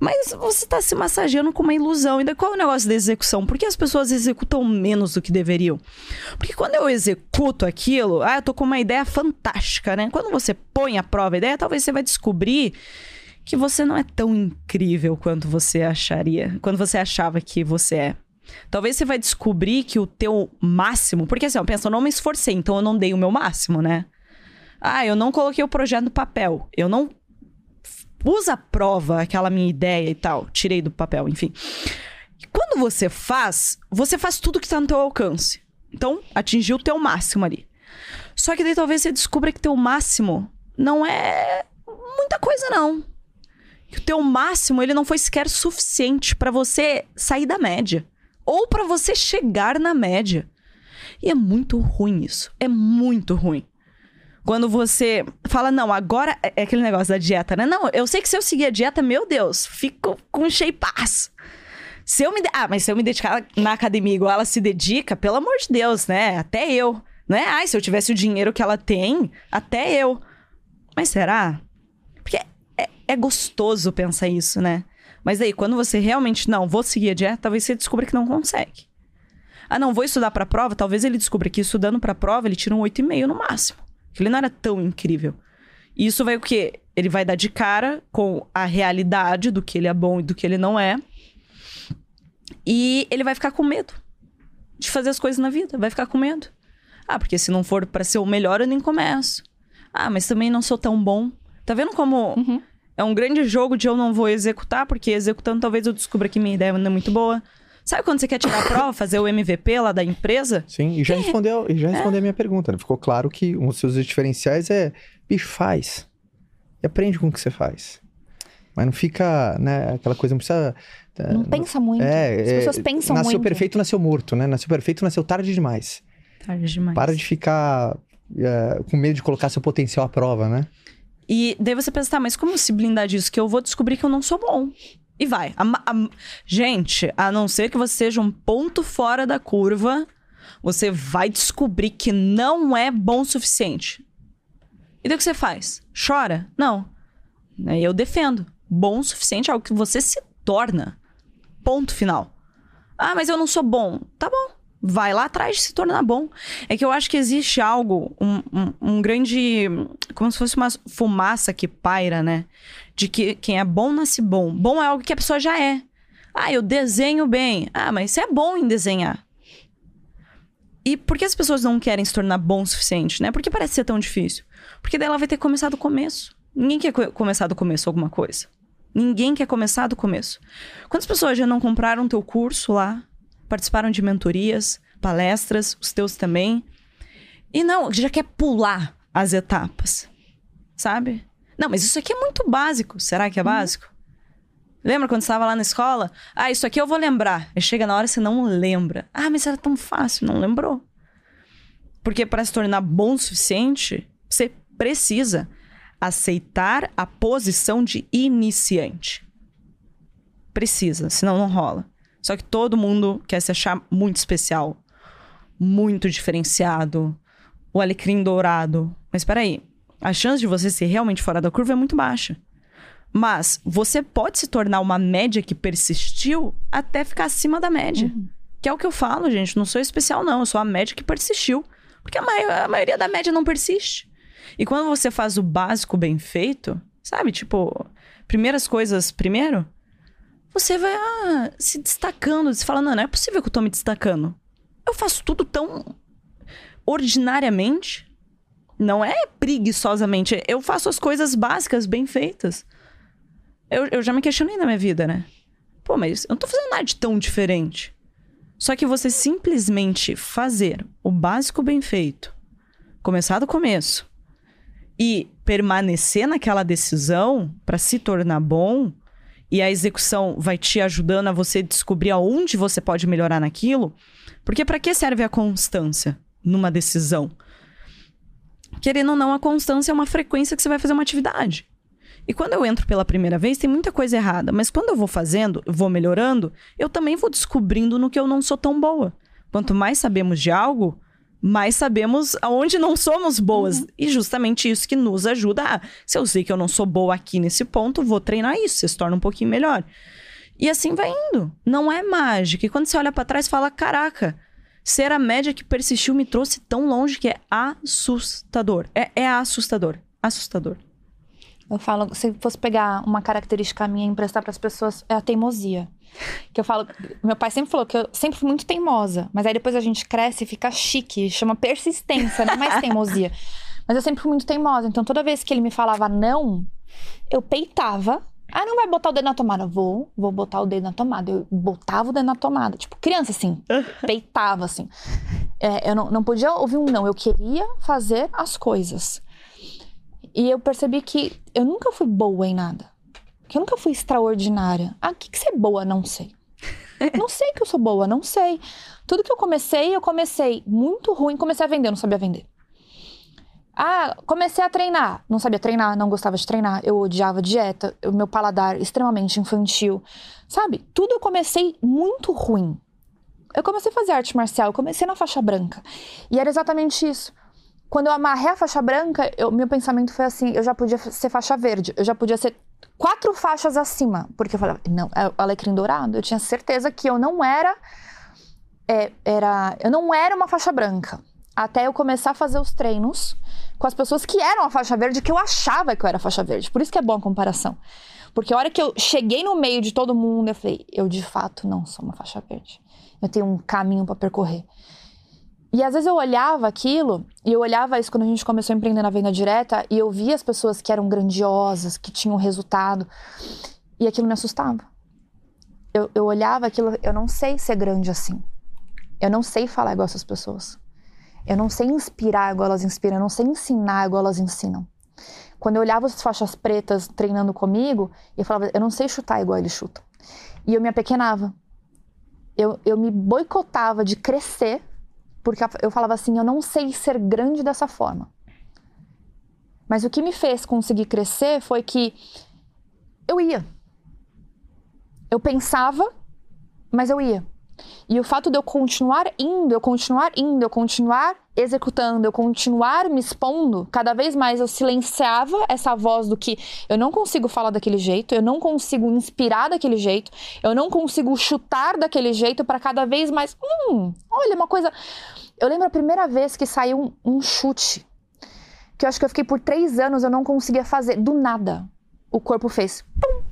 Mas você está se massageando com uma ilusão. Daí qual é o negócio da execução? Por que as pessoas executam menos do que deveriam? Porque quando eu executo aquilo, ah, eu tô com uma ideia fantástica, né? Quando você põe à prova a ideia, talvez você vai descobrir que você não é tão incrível quanto você acharia, quando você achava que você é. Talvez você vai descobrir que o teu máximo, porque assim, eu penso, eu não me esforcei, então eu não dei o meu máximo, né? Ah, eu não coloquei o projeto no papel, eu não pus à prova aquela minha ideia e tal, tirei do papel, enfim. Quando você faz, você faz tudo que tá no teu alcance. Então, atingiu o teu máximo ali. Só que daí talvez você descubra que teu máximo não é muita coisa não que o teu máximo ele não foi sequer suficiente para você sair da média ou para você chegar na média. E é muito ruim isso, é muito ruim. Quando você fala, não, agora é, é aquele negócio da dieta, né? Não, eu sei que se eu seguir a dieta, meu Deus, fico com shapeaço. Se eu me. Ah, mas se eu me dedicar na academia igual ela se dedica, pelo amor de Deus, né? Até eu. Né? Ai, se eu tivesse o dinheiro que ela tem, até eu. Mas será? é, é gostoso pensar isso, né? Mas aí, quando você realmente, não, vou seguir a dieta, talvez você descubra que não consegue. Ah, não, vou estudar pra prova, talvez ele descubra que estudando pra prova ele tira um 8,5 no máximo. Que ele não era tão incrível. E isso vai o quê? Ele vai dar de cara com a realidade do que ele é bom e do que ele não é. E ele vai ficar com medo de fazer as coisas na vida. Vai ficar com medo. Ah, porque se não for para ser o melhor, eu nem começo. Ah, mas também não sou tão bom. Tá vendo como uhum. é um grande jogo de eu não vou executar, porque executando talvez eu descubra que minha ideia não é muito boa. Sabe quando você quer tirar a prova, fazer o MVP lá da empresa? Sim, e já respondeu, e já respondeu é. a minha pergunta. Né? Ficou claro que um dos seus diferenciais é, bicho, faz. E aprende com o que você faz. Mas não fica, né, aquela coisa, não precisa... É, não pensa muito. É, As pessoas é, pensam nasceu muito. Nasceu perfeito, nasceu morto, né? Nasceu perfeito, nasceu tarde demais. Tarde demais. Para de ficar é, com medo de colocar seu potencial à prova, né? E daí você pensa, tá, mas como se blindar disso? Que eu vou descobrir que eu não sou bom. E vai. A, a, gente, a não ser que você seja um ponto fora da curva, você vai descobrir que não é bom o suficiente. E daí o que você faz? Chora? Não. Eu defendo. Bom o suficiente é algo que você se torna. Ponto final. Ah, mas eu não sou bom. Tá bom vai lá atrás de se tornar bom. É que eu acho que existe algo, um, um, um, grande. como se fosse uma fumaça que paira, né? De que quem é bom nasce bom. Bom é algo que a pessoa já é. Ah, eu desenho bem. Ah, mas você é bom em desenhar. E por que as pessoas não querem se tornar bom o suficiente, né? Por que parece ser tão difícil? Porque daí ela vai ter começado do começo. Ninguém quer começar do começo alguma coisa. Ninguém quer começar do começo. Quantas pessoas já não compraram teu curso lá? Participaram de mentorias, palestras, os teus também. E não, já quer pular as etapas, sabe? Não, mas isso aqui é muito básico. Será que é uhum. básico? Lembra quando estava lá na escola? Ah, isso aqui eu vou lembrar. E chega na hora e você não lembra. Ah, mas era tão fácil, não lembrou. Porque para se tornar bom o suficiente, você precisa aceitar a posição de iniciante. Precisa, senão não rola. Só que todo mundo quer se achar muito especial, muito diferenciado, o alecrim dourado. Mas peraí, a chance de você ser realmente fora da curva é muito baixa. Mas você pode se tornar uma média que persistiu até ficar acima da média. Uhum. Que é o que eu falo, gente. Não sou especial, não. Eu sou a média que persistiu. Porque a, ma a maioria da média não persiste. E quando você faz o básico bem feito, sabe? Tipo, primeiras coisas primeiro, você vai ah, se destacando. Você fala, não, não é possível que eu tô me destacando. Eu faço tudo tão ordinariamente. Não é preguiçosamente. Eu faço as coisas básicas bem feitas. Eu, eu já me questionei na minha vida, né? Pô, mas eu não tô fazendo nada de tão diferente. Só que você simplesmente fazer o básico bem feito, começar do começo e permanecer naquela decisão para se tornar bom, e a execução vai te ajudando a você descobrir aonde você pode melhorar naquilo. Porque para que serve a constância numa decisão? Querendo ou não, a constância é uma frequência que você vai fazer uma atividade. E quando eu entro pela primeira vez, tem muita coisa errada. Mas quando eu vou fazendo, vou melhorando, eu também vou descobrindo no que eu não sou tão boa. Quanto mais sabemos de algo, mais sabemos aonde não somos boas. Uhum. E justamente isso que nos ajuda a. Se eu sei que eu não sou boa aqui nesse ponto, vou treinar isso, você se torna um pouquinho melhor. E assim vai indo. Não é mágica. E quando você olha para trás, fala: caraca, ser a média que persistiu me trouxe tão longe que é assustador. É, é assustador. Assustador. Eu falo, se fosse pegar uma característica minha e emprestar para as pessoas, é a teimosia. Que eu falo, meu pai sempre falou que eu sempre fui muito teimosa, mas aí depois a gente cresce e fica chique, chama persistência, não é mais teimosia. Mas eu sempre fui muito teimosa, então toda vez que ele me falava não, eu peitava. Ah, não vai botar o dedo na tomada? Vou, vou botar o dedo na tomada. Eu botava o dedo na tomada. Tipo, criança, assim. peitava, assim. É, eu não, não podia ouvir um não. Eu queria fazer as coisas. E eu percebi que eu nunca fui boa em nada. Que eu nunca fui extraordinária. Ah, o que, que você é boa? Não sei. não sei que eu sou boa, não sei. Tudo que eu comecei, eu comecei muito ruim. Comecei a vender, não sabia vender. Ah, comecei a treinar. Não sabia treinar, não gostava de treinar. Eu odiava dieta. O meu paladar extremamente infantil. Sabe? Tudo eu comecei muito ruim. Eu comecei a fazer arte marcial, eu comecei na faixa branca. E era exatamente isso. Quando eu amarrei a faixa branca, eu, meu pensamento foi assim: eu já podia ser faixa verde, eu já podia ser quatro faixas acima. Porque eu falava, não, é o alecrim dourado. Eu tinha certeza que eu não era. É, era eu não era uma faixa branca. Até eu começar a fazer os treinos com as pessoas que eram a faixa verde, que eu achava que eu era faixa verde. Por isso que é boa a comparação. Porque a hora que eu cheguei no meio de todo mundo, eu falei, eu de fato não sou uma faixa verde. Eu tenho um caminho para percorrer. E às vezes eu olhava aquilo, e eu olhava isso quando a gente começou a empreender na venda direta, e eu via as pessoas que eram grandiosas, que tinham resultado, e aquilo me assustava. Eu, eu olhava aquilo, eu não sei ser grande assim. Eu não sei falar igual essas pessoas. Eu não sei inspirar igual elas inspiram, eu não sei ensinar igual elas ensinam. Quando eu olhava as faixas pretas treinando comigo, eu falava, eu não sei chutar igual eles chutam. E eu me apequenava. Eu, eu me boicotava de crescer porque eu falava assim: eu não sei ser grande dessa forma. Mas o que me fez conseguir crescer foi que eu ia. Eu pensava, mas eu ia. E o fato de eu continuar indo, eu continuar indo, eu continuar executando, eu continuar me expondo, cada vez mais eu silenciava essa voz do que eu não consigo falar daquele jeito, eu não consigo inspirar daquele jeito, eu não consigo chutar daquele jeito para cada vez mais. Hum, olha, uma coisa. Eu lembro a primeira vez que saiu um, um chute, que eu acho que eu fiquei por três anos, eu não conseguia fazer, do nada. O corpo fez. Pum.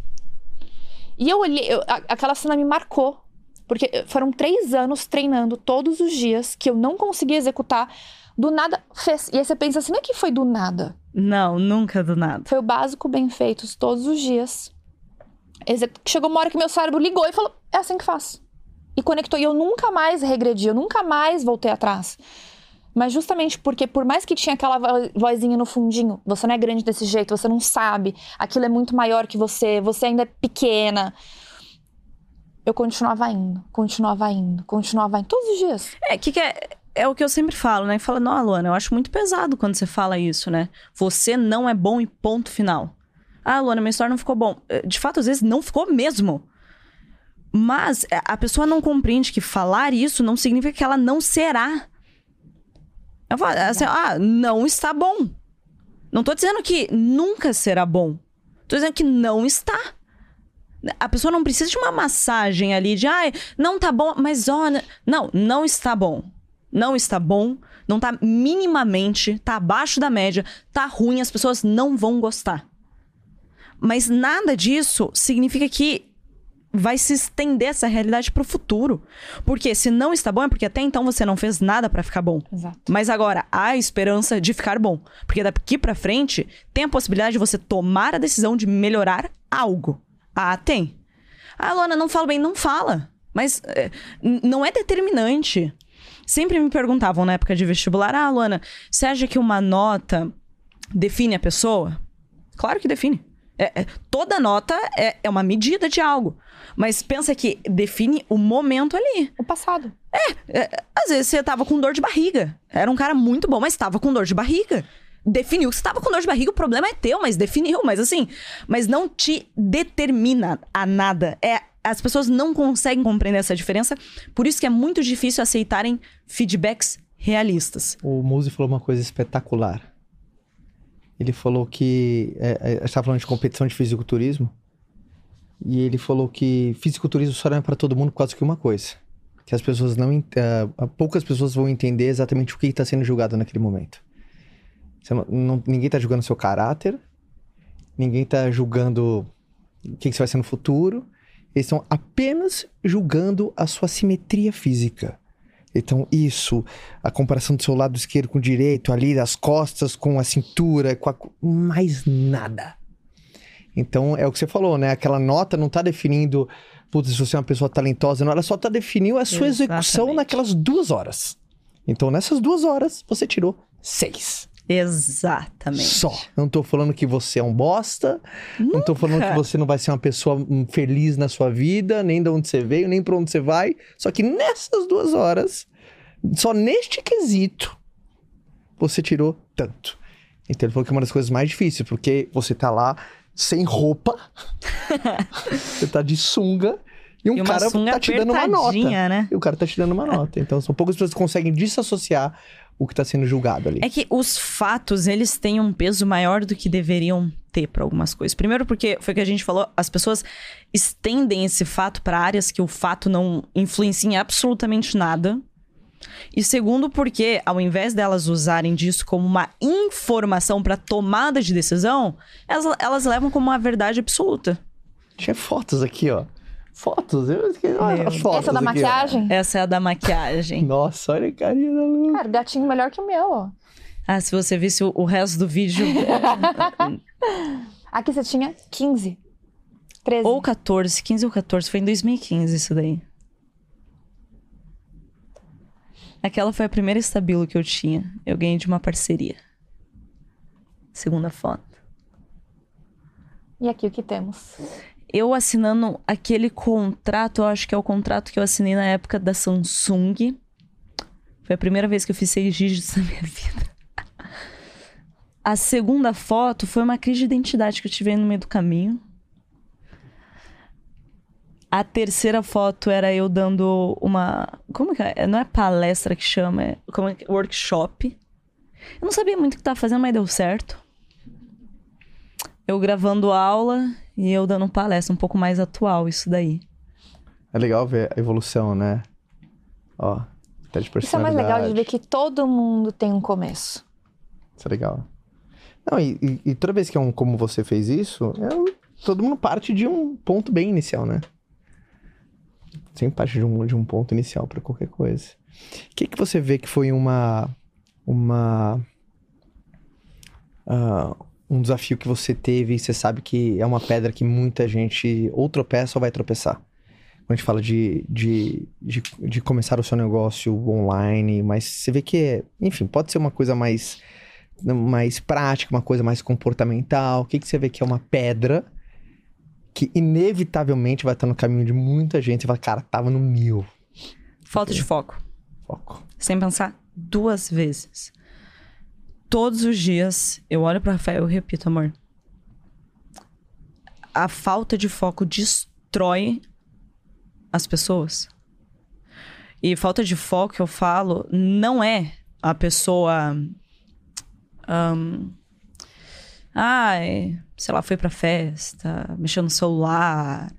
E eu olhei, eu, aquela cena me marcou. Porque foram três anos treinando todos os dias que eu não conseguia executar. Do nada fez. E aí você pensa assim, não é que foi do nada. Não, nunca do nada. Foi o básico bem feito todos os dias. Chegou uma hora que meu cérebro ligou e falou: é assim que faço e conectou. E eu nunca mais regredi, eu nunca mais voltei atrás. Mas justamente porque, por mais que tinha aquela vozinha no fundinho, você não é grande desse jeito, você não sabe, aquilo é muito maior que você, você ainda é pequena. Eu continuava indo, continuava indo, continuava indo, todos os dias. É, que, que é, é o que eu sempre falo, né? Fala, não, Luana, eu acho muito pesado quando você fala isso, né? Você não é bom e ponto final. Ah, Luana, minha história não ficou bom. De fato, às vezes não ficou mesmo. Mas é, a pessoa não compreende que falar isso não significa que ela não será. Eu falo assim, ah, não está bom. Não tô dizendo que nunca será bom. Tô dizendo que não está. A pessoa não precisa de uma massagem ali de, ai, ah, não tá bom, mas olha. Não, não está bom. Não está bom, não tá minimamente, tá abaixo da média, tá ruim, as pessoas não vão gostar. Mas nada disso significa que vai se estender essa realidade para o futuro. Porque se não está bom é porque até então você não fez nada para ficar bom. Exato. Mas agora há esperança de ficar bom, porque daqui para frente tem a possibilidade de você tomar a decisão de melhorar algo. Ah, tem. Ah, Luana, não falo bem, não fala. Mas é, não é determinante. Sempre me perguntavam na época de vestibular: "Ah, Luana, você acha que uma nota define a pessoa?" Claro que define. É, é, toda nota é, é uma medida de algo. Mas pensa que define o momento ali. O passado. É, é, às vezes você tava com dor de barriga. Era um cara muito bom, mas tava com dor de barriga. Definiu você tava com dor de barriga, o problema é teu, mas definiu, mas assim, mas não te determina a nada. É, as pessoas não conseguem compreender essa diferença, por isso que é muito difícil aceitarem feedbacks realistas. O Muzi falou uma coisa espetacular. Ele falou que. É, é, estava falando de competição de fisiculturismo. E ele falou que fisiculturismo só não é para todo mundo quase que uma coisa. Que as pessoas não. Uh, poucas pessoas vão entender exatamente o que está sendo julgado naquele momento. Não, ninguém está julgando seu caráter, ninguém está julgando o que, que você vai ser no futuro. Eles estão apenas julgando a sua simetria física. Então, isso, a comparação do seu lado esquerdo com o direito, ali, as costas com a cintura, com a... mais nada. Então, é o que você falou, né? Aquela nota não está definindo, putz, se você é uma pessoa talentosa, não, ela só está definindo a sua Exatamente. execução naquelas duas horas. Então, nessas duas horas, você tirou seis. Exatamente. Só. Não tô falando que você é um bosta. Nunca. Não tô falando que você não vai ser uma pessoa feliz na sua vida, nem de onde você veio, nem para onde você vai. Só que nessas duas horas, só neste quesito, você tirou tanto. Então ele falou que é uma das coisas mais difíceis, porque você tá lá sem roupa, você tá de sunga, e um e cara tá te dando uma nota. Né? E o cara tá te dando uma nota. Então são poucas pessoas que conseguem desassociar o que está sendo julgado ali. É que os fatos, eles têm um peso maior do que deveriam ter para algumas coisas. Primeiro porque foi o que a gente falou, as pessoas estendem esse fato para áreas que o fato não influencia em absolutamente nada. E segundo porque ao invés delas usarem disso como uma informação para tomada de decisão, elas, elas levam como uma verdade absoluta. Tinha fotos aqui, ó. Fotos? Eu esqueci. Olha as fotos Essa é da aqui, maquiagem? Ó. Essa é a da maquiagem. Nossa, olha a carinha da Lu. Cara, gatinho melhor que o meu, ó. Ah, se você visse o, o resto do vídeo. Aqui você tinha 15. 13. Ou 14, 15 ou 14. Foi em 2015 isso daí. Aquela foi a primeira estabilo que eu tinha. Eu ganhei de uma parceria. Segunda foto. E aqui o que temos? Eu assinando aquele contrato, eu acho que é o contrato que eu assinei na época da Samsung. Foi a primeira vez que eu fiz seis dígitos na minha vida. A segunda foto foi uma crise de identidade que eu tive no meio do caminho. A terceira foto era eu dando uma. Como que é? Não é palestra que chama, é como é? workshop. Eu não sabia muito o que estava fazendo, mas deu certo. Eu gravando aula e eu dando palestra um pouco mais atual, isso daí. É legal ver a evolução, né? Ó, até de Isso é mais legal de ver que todo mundo tem um começo. Isso é legal. Não, e, e, e toda vez que é um como você fez isso, é, todo mundo parte de um ponto bem inicial, né? Sempre parte de um, de um ponto inicial para qualquer coisa. O que, que você vê que foi uma. Uma. Uh, um desafio que você teve e você sabe que é uma pedra que muita gente ou tropeça ou vai tropeçar? Quando a gente fala de, de, de, de começar o seu negócio online, mas você vê que, enfim, pode ser uma coisa mais, mais prática, uma coisa mais comportamental. O que, que você vê que é uma pedra que inevitavelmente vai estar no caminho de muita gente e fala, cara, tava no mil. Falta de foco. Foco. Sem pensar duas vezes todos os dias eu olho para Rafael e repito, amor. A falta de foco destrói as pessoas. E falta de foco eu falo não é a pessoa. Um, ai, sei lá, foi pra festa, mexeu no celular.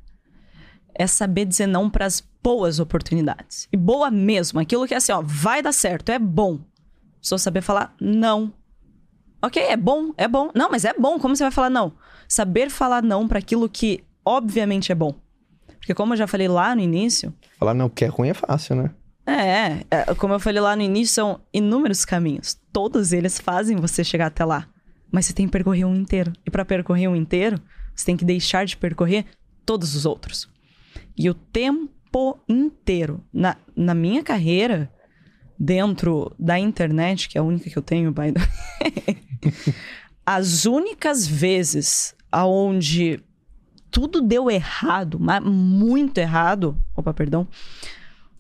É saber dizer não para as boas oportunidades. E boa mesmo, aquilo que é assim, ó, vai dar certo, é bom. Só saber falar não Ok, é bom, é bom. Não, mas é bom. Como você vai falar não? Saber falar não para aquilo que obviamente é bom. Porque como eu já falei lá no início. Falar não que é ruim é fácil, né? É, é, como eu falei lá no início, são inúmeros caminhos. Todos eles fazem você chegar até lá. Mas você tem que percorrer um inteiro. E para percorrer um inteiro, você tem que deixar de percorrer todos os outros. E o tempo inteiro, na, na minha carreira, dentro da internet, que é a única que eu tenho, by As únicas vezes aonde tudo deu errado, mas muito errado, opa, perdão,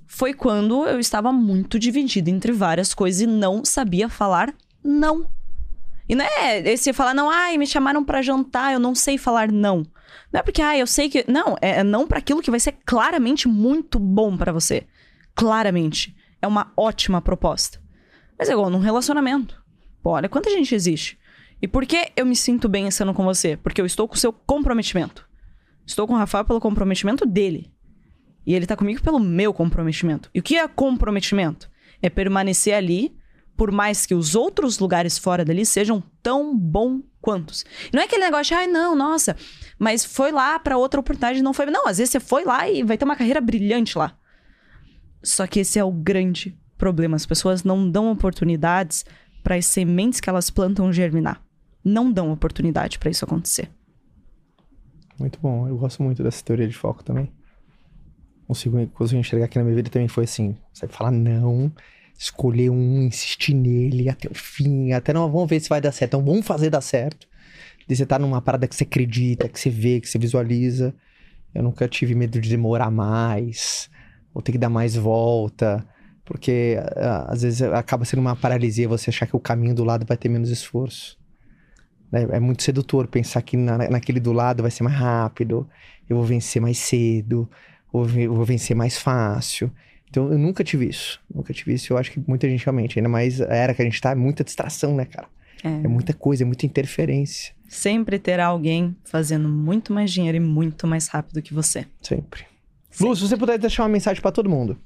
foi quando eu estava muito dividida entre várias coisas e não sabia falar não. E não é esse falar não, ai, me chamaram para jantar, eu não sei falar não. Não é porque, ah, eu sei que. Não, é não para aquilo que vai ser claramente muito bom para você. Claramente. É uma ótima proposta. Mas é igual num relacionamento. Pô, olha quanta gente existe. E por que eu me sinto bem estando com você? Porque eu estou com o seu comprometimento. Estou com o Rafael pelo comprometimento dele. E ele tá comigo pelo meu comprometimento. E o que é comprometimento? É permanecer ali, por mais que os outros lugares fora dali sejam tão bom quantos. E não é aquele negócio de, ai, não, nossa, mas foi lá para outra oportunidade não foi. Não, às vezes você foi lá e vai ter uma carreira brilhante lá. Só que esse é o grande problema. As pessoas não dão oportunidades para as sementes que elas plantam germinar. Não dão oportunidade para isso acontecer. Muito bom. Eu gosto muito dessa teoria de foco também. Consigo, consigo enxergar aqui na minha vida também foi assim. Você falar não, escolher um, insistir nele até o fim, até não, vamos ver se vai dar certo. Então vamos fazer dar certo. De você estar tá numa parada que você acredita, que você vê, que você visualiza. Eu nunca tive medo de demorar mais, ou ter que dar mais volta, porque às vezes acaba sendo uma paralisia você achar que o caminho do lado vai ter menos esforço. É, é muito sedutor pensar que na, naquele do lado vai ser mais rápido, eu vou vencer mais cedo, ou vou vencer mais fácil. Então eu nunca tive isso. Nunca tive isso. Eu acho que muita gente realmente, ainda mais a era que a gente tá, é muita distração, né, cara? É. é muita coisa, é muita interferência. Sempre terá alguém fazendo muito mais dinheiro e muito mais rápido que você. Sempre. Lu, se você puder deixar uma mensagem para todo mundo.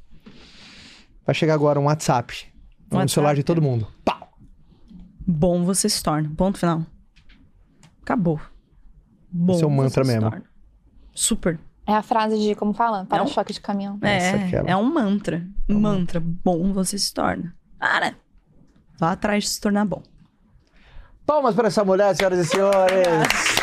Vai chegar agora um WhatsApp. Um no WhatsApp. celular de todo mundo. Pau! Bom você se torna. Ponto final. Acabou. Bom, Esse é um mantra mesmo. Torna. Super. É a frase de, como fala? Para-choque é um... de caminhão. É, é um mantra. Um mantra. Bom você se torna. Para. Vá atrás de se tornar bom. Palmas para essa mulher, senhoras e senhores.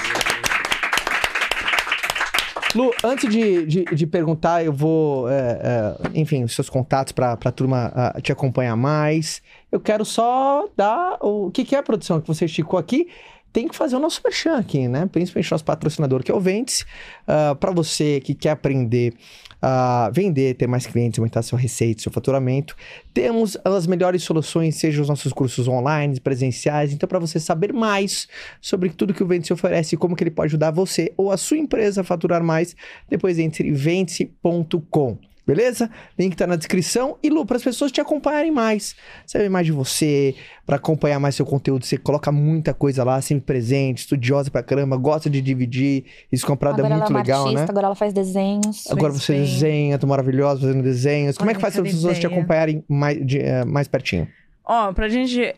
Lu, antes de, de, de, perguntar, eu vou, é, é, enfim, os seus contatos para a turma uh, te acompanhar mais. Eu quero só dar o que, que é a produção que você esticou aqui tem que fazer o nosso merchan aqui, né? Principalmente nosso patrocinador, que é o Ventes. Uh, ah, para você que quer aprender a vender, ter mais clientes, aumentar sua receita, seu faturamento, temos as melhores soluções, seja os nossos cursos online, presenciais. Então, para você saber mais sobre tudo que o Ventes oferece e como que ele pode ajudar você ou a sua empresa a faturar mais, depois entre vence.com. Beleza? Link tá na descrição. E Lu, para as pessoas te acompanharem mais, saber mais de você, para acompanhar mais seu conteúdo, você coloca muita coisa lá, sempre presente, estudiosa pra caramba, gosta de dividir. Isso comprado é agora é muito ela é legal, artista, né? Agora ela faz desenhos. Agora você bem. desenha, tá maravilhosa fazendo desenhos. Como é que faz para as pessoas ideia. te acompanharem mais, de, uh, mais pertinho? Ó, pra gente.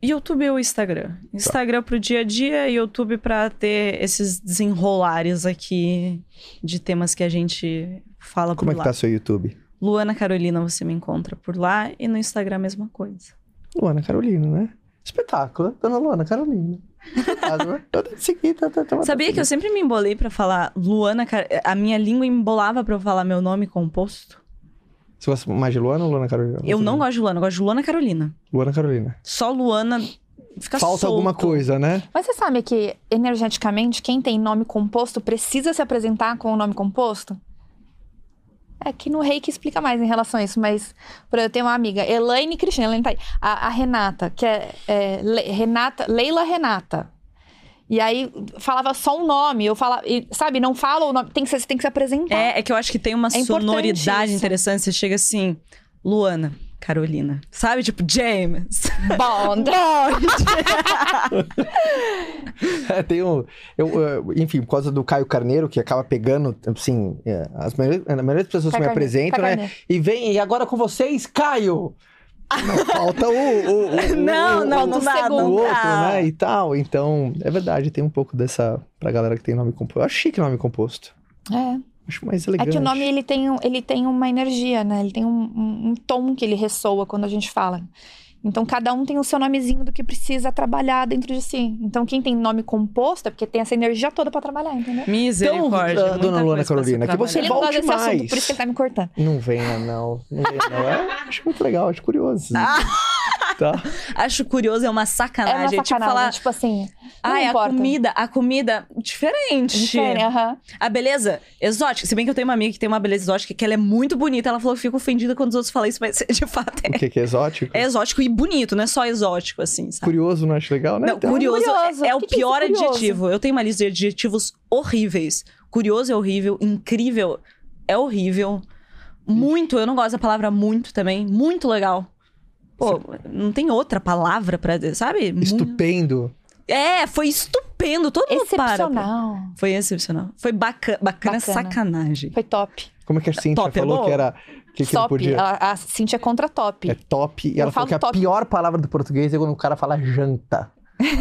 YouTube ou Instagram? Tá. Instagram tá. pro dia a dia e YouTube pra ter esses desenrolares aqui de temas que a gente fala Como por é lá. que tá seu YouTube? Luana Carolina, você me encontra por lá e no Instagram a mesma coisa. Luana Carolina, né? Espetáculo, Dona Luana Carolina. Sabia que eu sempre me embolei para falar Luana, a minha língua embolava para eu falar meu nome composto? Você gosta mais de Luana ou Luana Carolina? Eu não gosto de Luana, eu gosto de Luana Carolina. Luana Carolina. Só Luana fica Falta solto. alguma coisa, né? Mas você sabe que energeticamente quem tem nome composto precisa se apresentar com o nome composto? É que no reiki explica mais em relação a isso, mas por eu tenho uma amiga, Elaine Cristina, Elaine tá aí. A, a Renata, que é, é Le, Renata, Leila Renata. E aí falava só um nome, eu falava, e, sabe, não fala o nome, tem que, você tem que se apresentar. É, é que eu acho que tem uma é sonoridade interessante, você chega assim, Luana. Carolina. Sabe? Tipo, James. Bond. Bond. é, tem um... Eu, enfim, por causa do Caio Carneiro, que acaba pegando, assim... É, as maioria, a maioria das pessoas Caio me apresentam, Caio né? Carneiro. E vem, e agora com vocês, Caio! Não, falta o, o, o não, o, não, não dá, não o outro, dá. né? E tal. Então, é verdade, tem um pouco dessa pra galera que tem nome composto. Eu acho chique nome composto. É. Acho mais elegante. É que o nome ele tem, ele tem uma energia, né? Ele tem um, um, um tom que ele ressoa quando a gente fala. Então, cada um tem o seu nomezinho do que precisa trabalhar dentro de si. Então, quem tem nome composto é porque tem essa energia toda para trabalhar, entendeu? Misericórdia. Então, dona Luana Carolina, que você ele volte não mais. Assunto, por isso que ele tá me cortando. Não venha, não. Não venha, não. É, acho muito legal, acho curioso. Ah. Tá. Acho curioso, é uma sacanagem. É uma sacanagem, tipo, falar, tipo assim. Ai, a comida, a comida diferente. Diferente, aham. A beleza exótica. Se bem que eu tenho uma amiga que tem uma beleza exótica que ela é muito bonita. Ela falou que fica ofendida quando os outros falam isso, mas de fato é. O que, que é exótico? É exótico e bonito, não é só exótico, assim, sabe? Curioso, não acho legal, né? Não, então... curioso, curioso. É, é o que pior que é adjetivo. Eu tenho uma lista de adjetivos horríveis. Curioso é horrível, incrível é horrível. Muito, eu não gosto da palavra muito também. Muito legal. Pô, não tem outra palavra pra dizer, sabe? Estupendo. É, foi estupendo. Todo mundo para. Excepcional. Foi excepcional. Foi bacana, bacana, Bacana. sacanagem. Foi top. Como é que a Cintia Top, é falou que era. Que, que não top. podia. A, a Cintia é contra top. É top. E Eu ela falou falo que a top. pior palavra do português é quando o cara fala janta.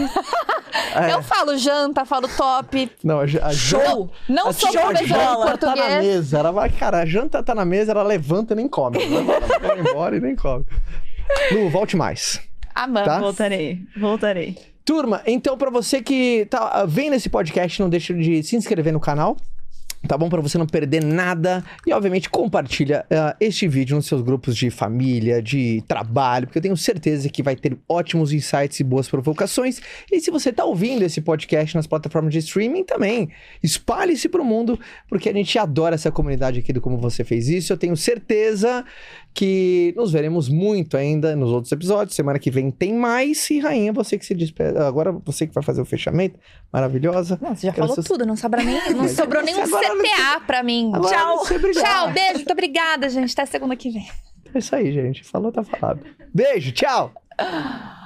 É. Eu falo janta, falo top. Não, a, a janta. Show! Não a sou professora de janta tá na português. mesa. Ela vai, cara, a janta tá na mesa, ela levanta e nem come. Ela vai embora e nem come. Lu, volte mais. Amamos. Tá? Voltarei, voltarei. Turma, então pra você que tá vendo esse podcast, não deixe de se inscrever no canal. Tá bom? Pra você não perder nada. E, obviamente, compartilha ah, este vídeo nos seus grupos de família, de trabalho, porque eu tenho certeza que vai ter ótimos insights e boas provocações. E se você tá ouvindo esse podcast nas plataformas de streaming também, espalhe-se pro mundo, porque a gente adora essa comunidade aqui do Como Você Fez Isso. Eu tenho certeza que nos veremos muito ainda nos outros episódios. Semana que vem tem mais. E, Rainha, você que se despede. Agora você que vai fazer o fechamento. Maravilhosa. Não, você já Quero falou seus- tudo, não, sobra nem, não sobrou nenhum agora não CTA pra mim. Agora Tchau. Tchau, beijo, muito obrigada, gente. Até segunda que vem. É isso aí, gente. Falou, tá falado. Beijo, tchau!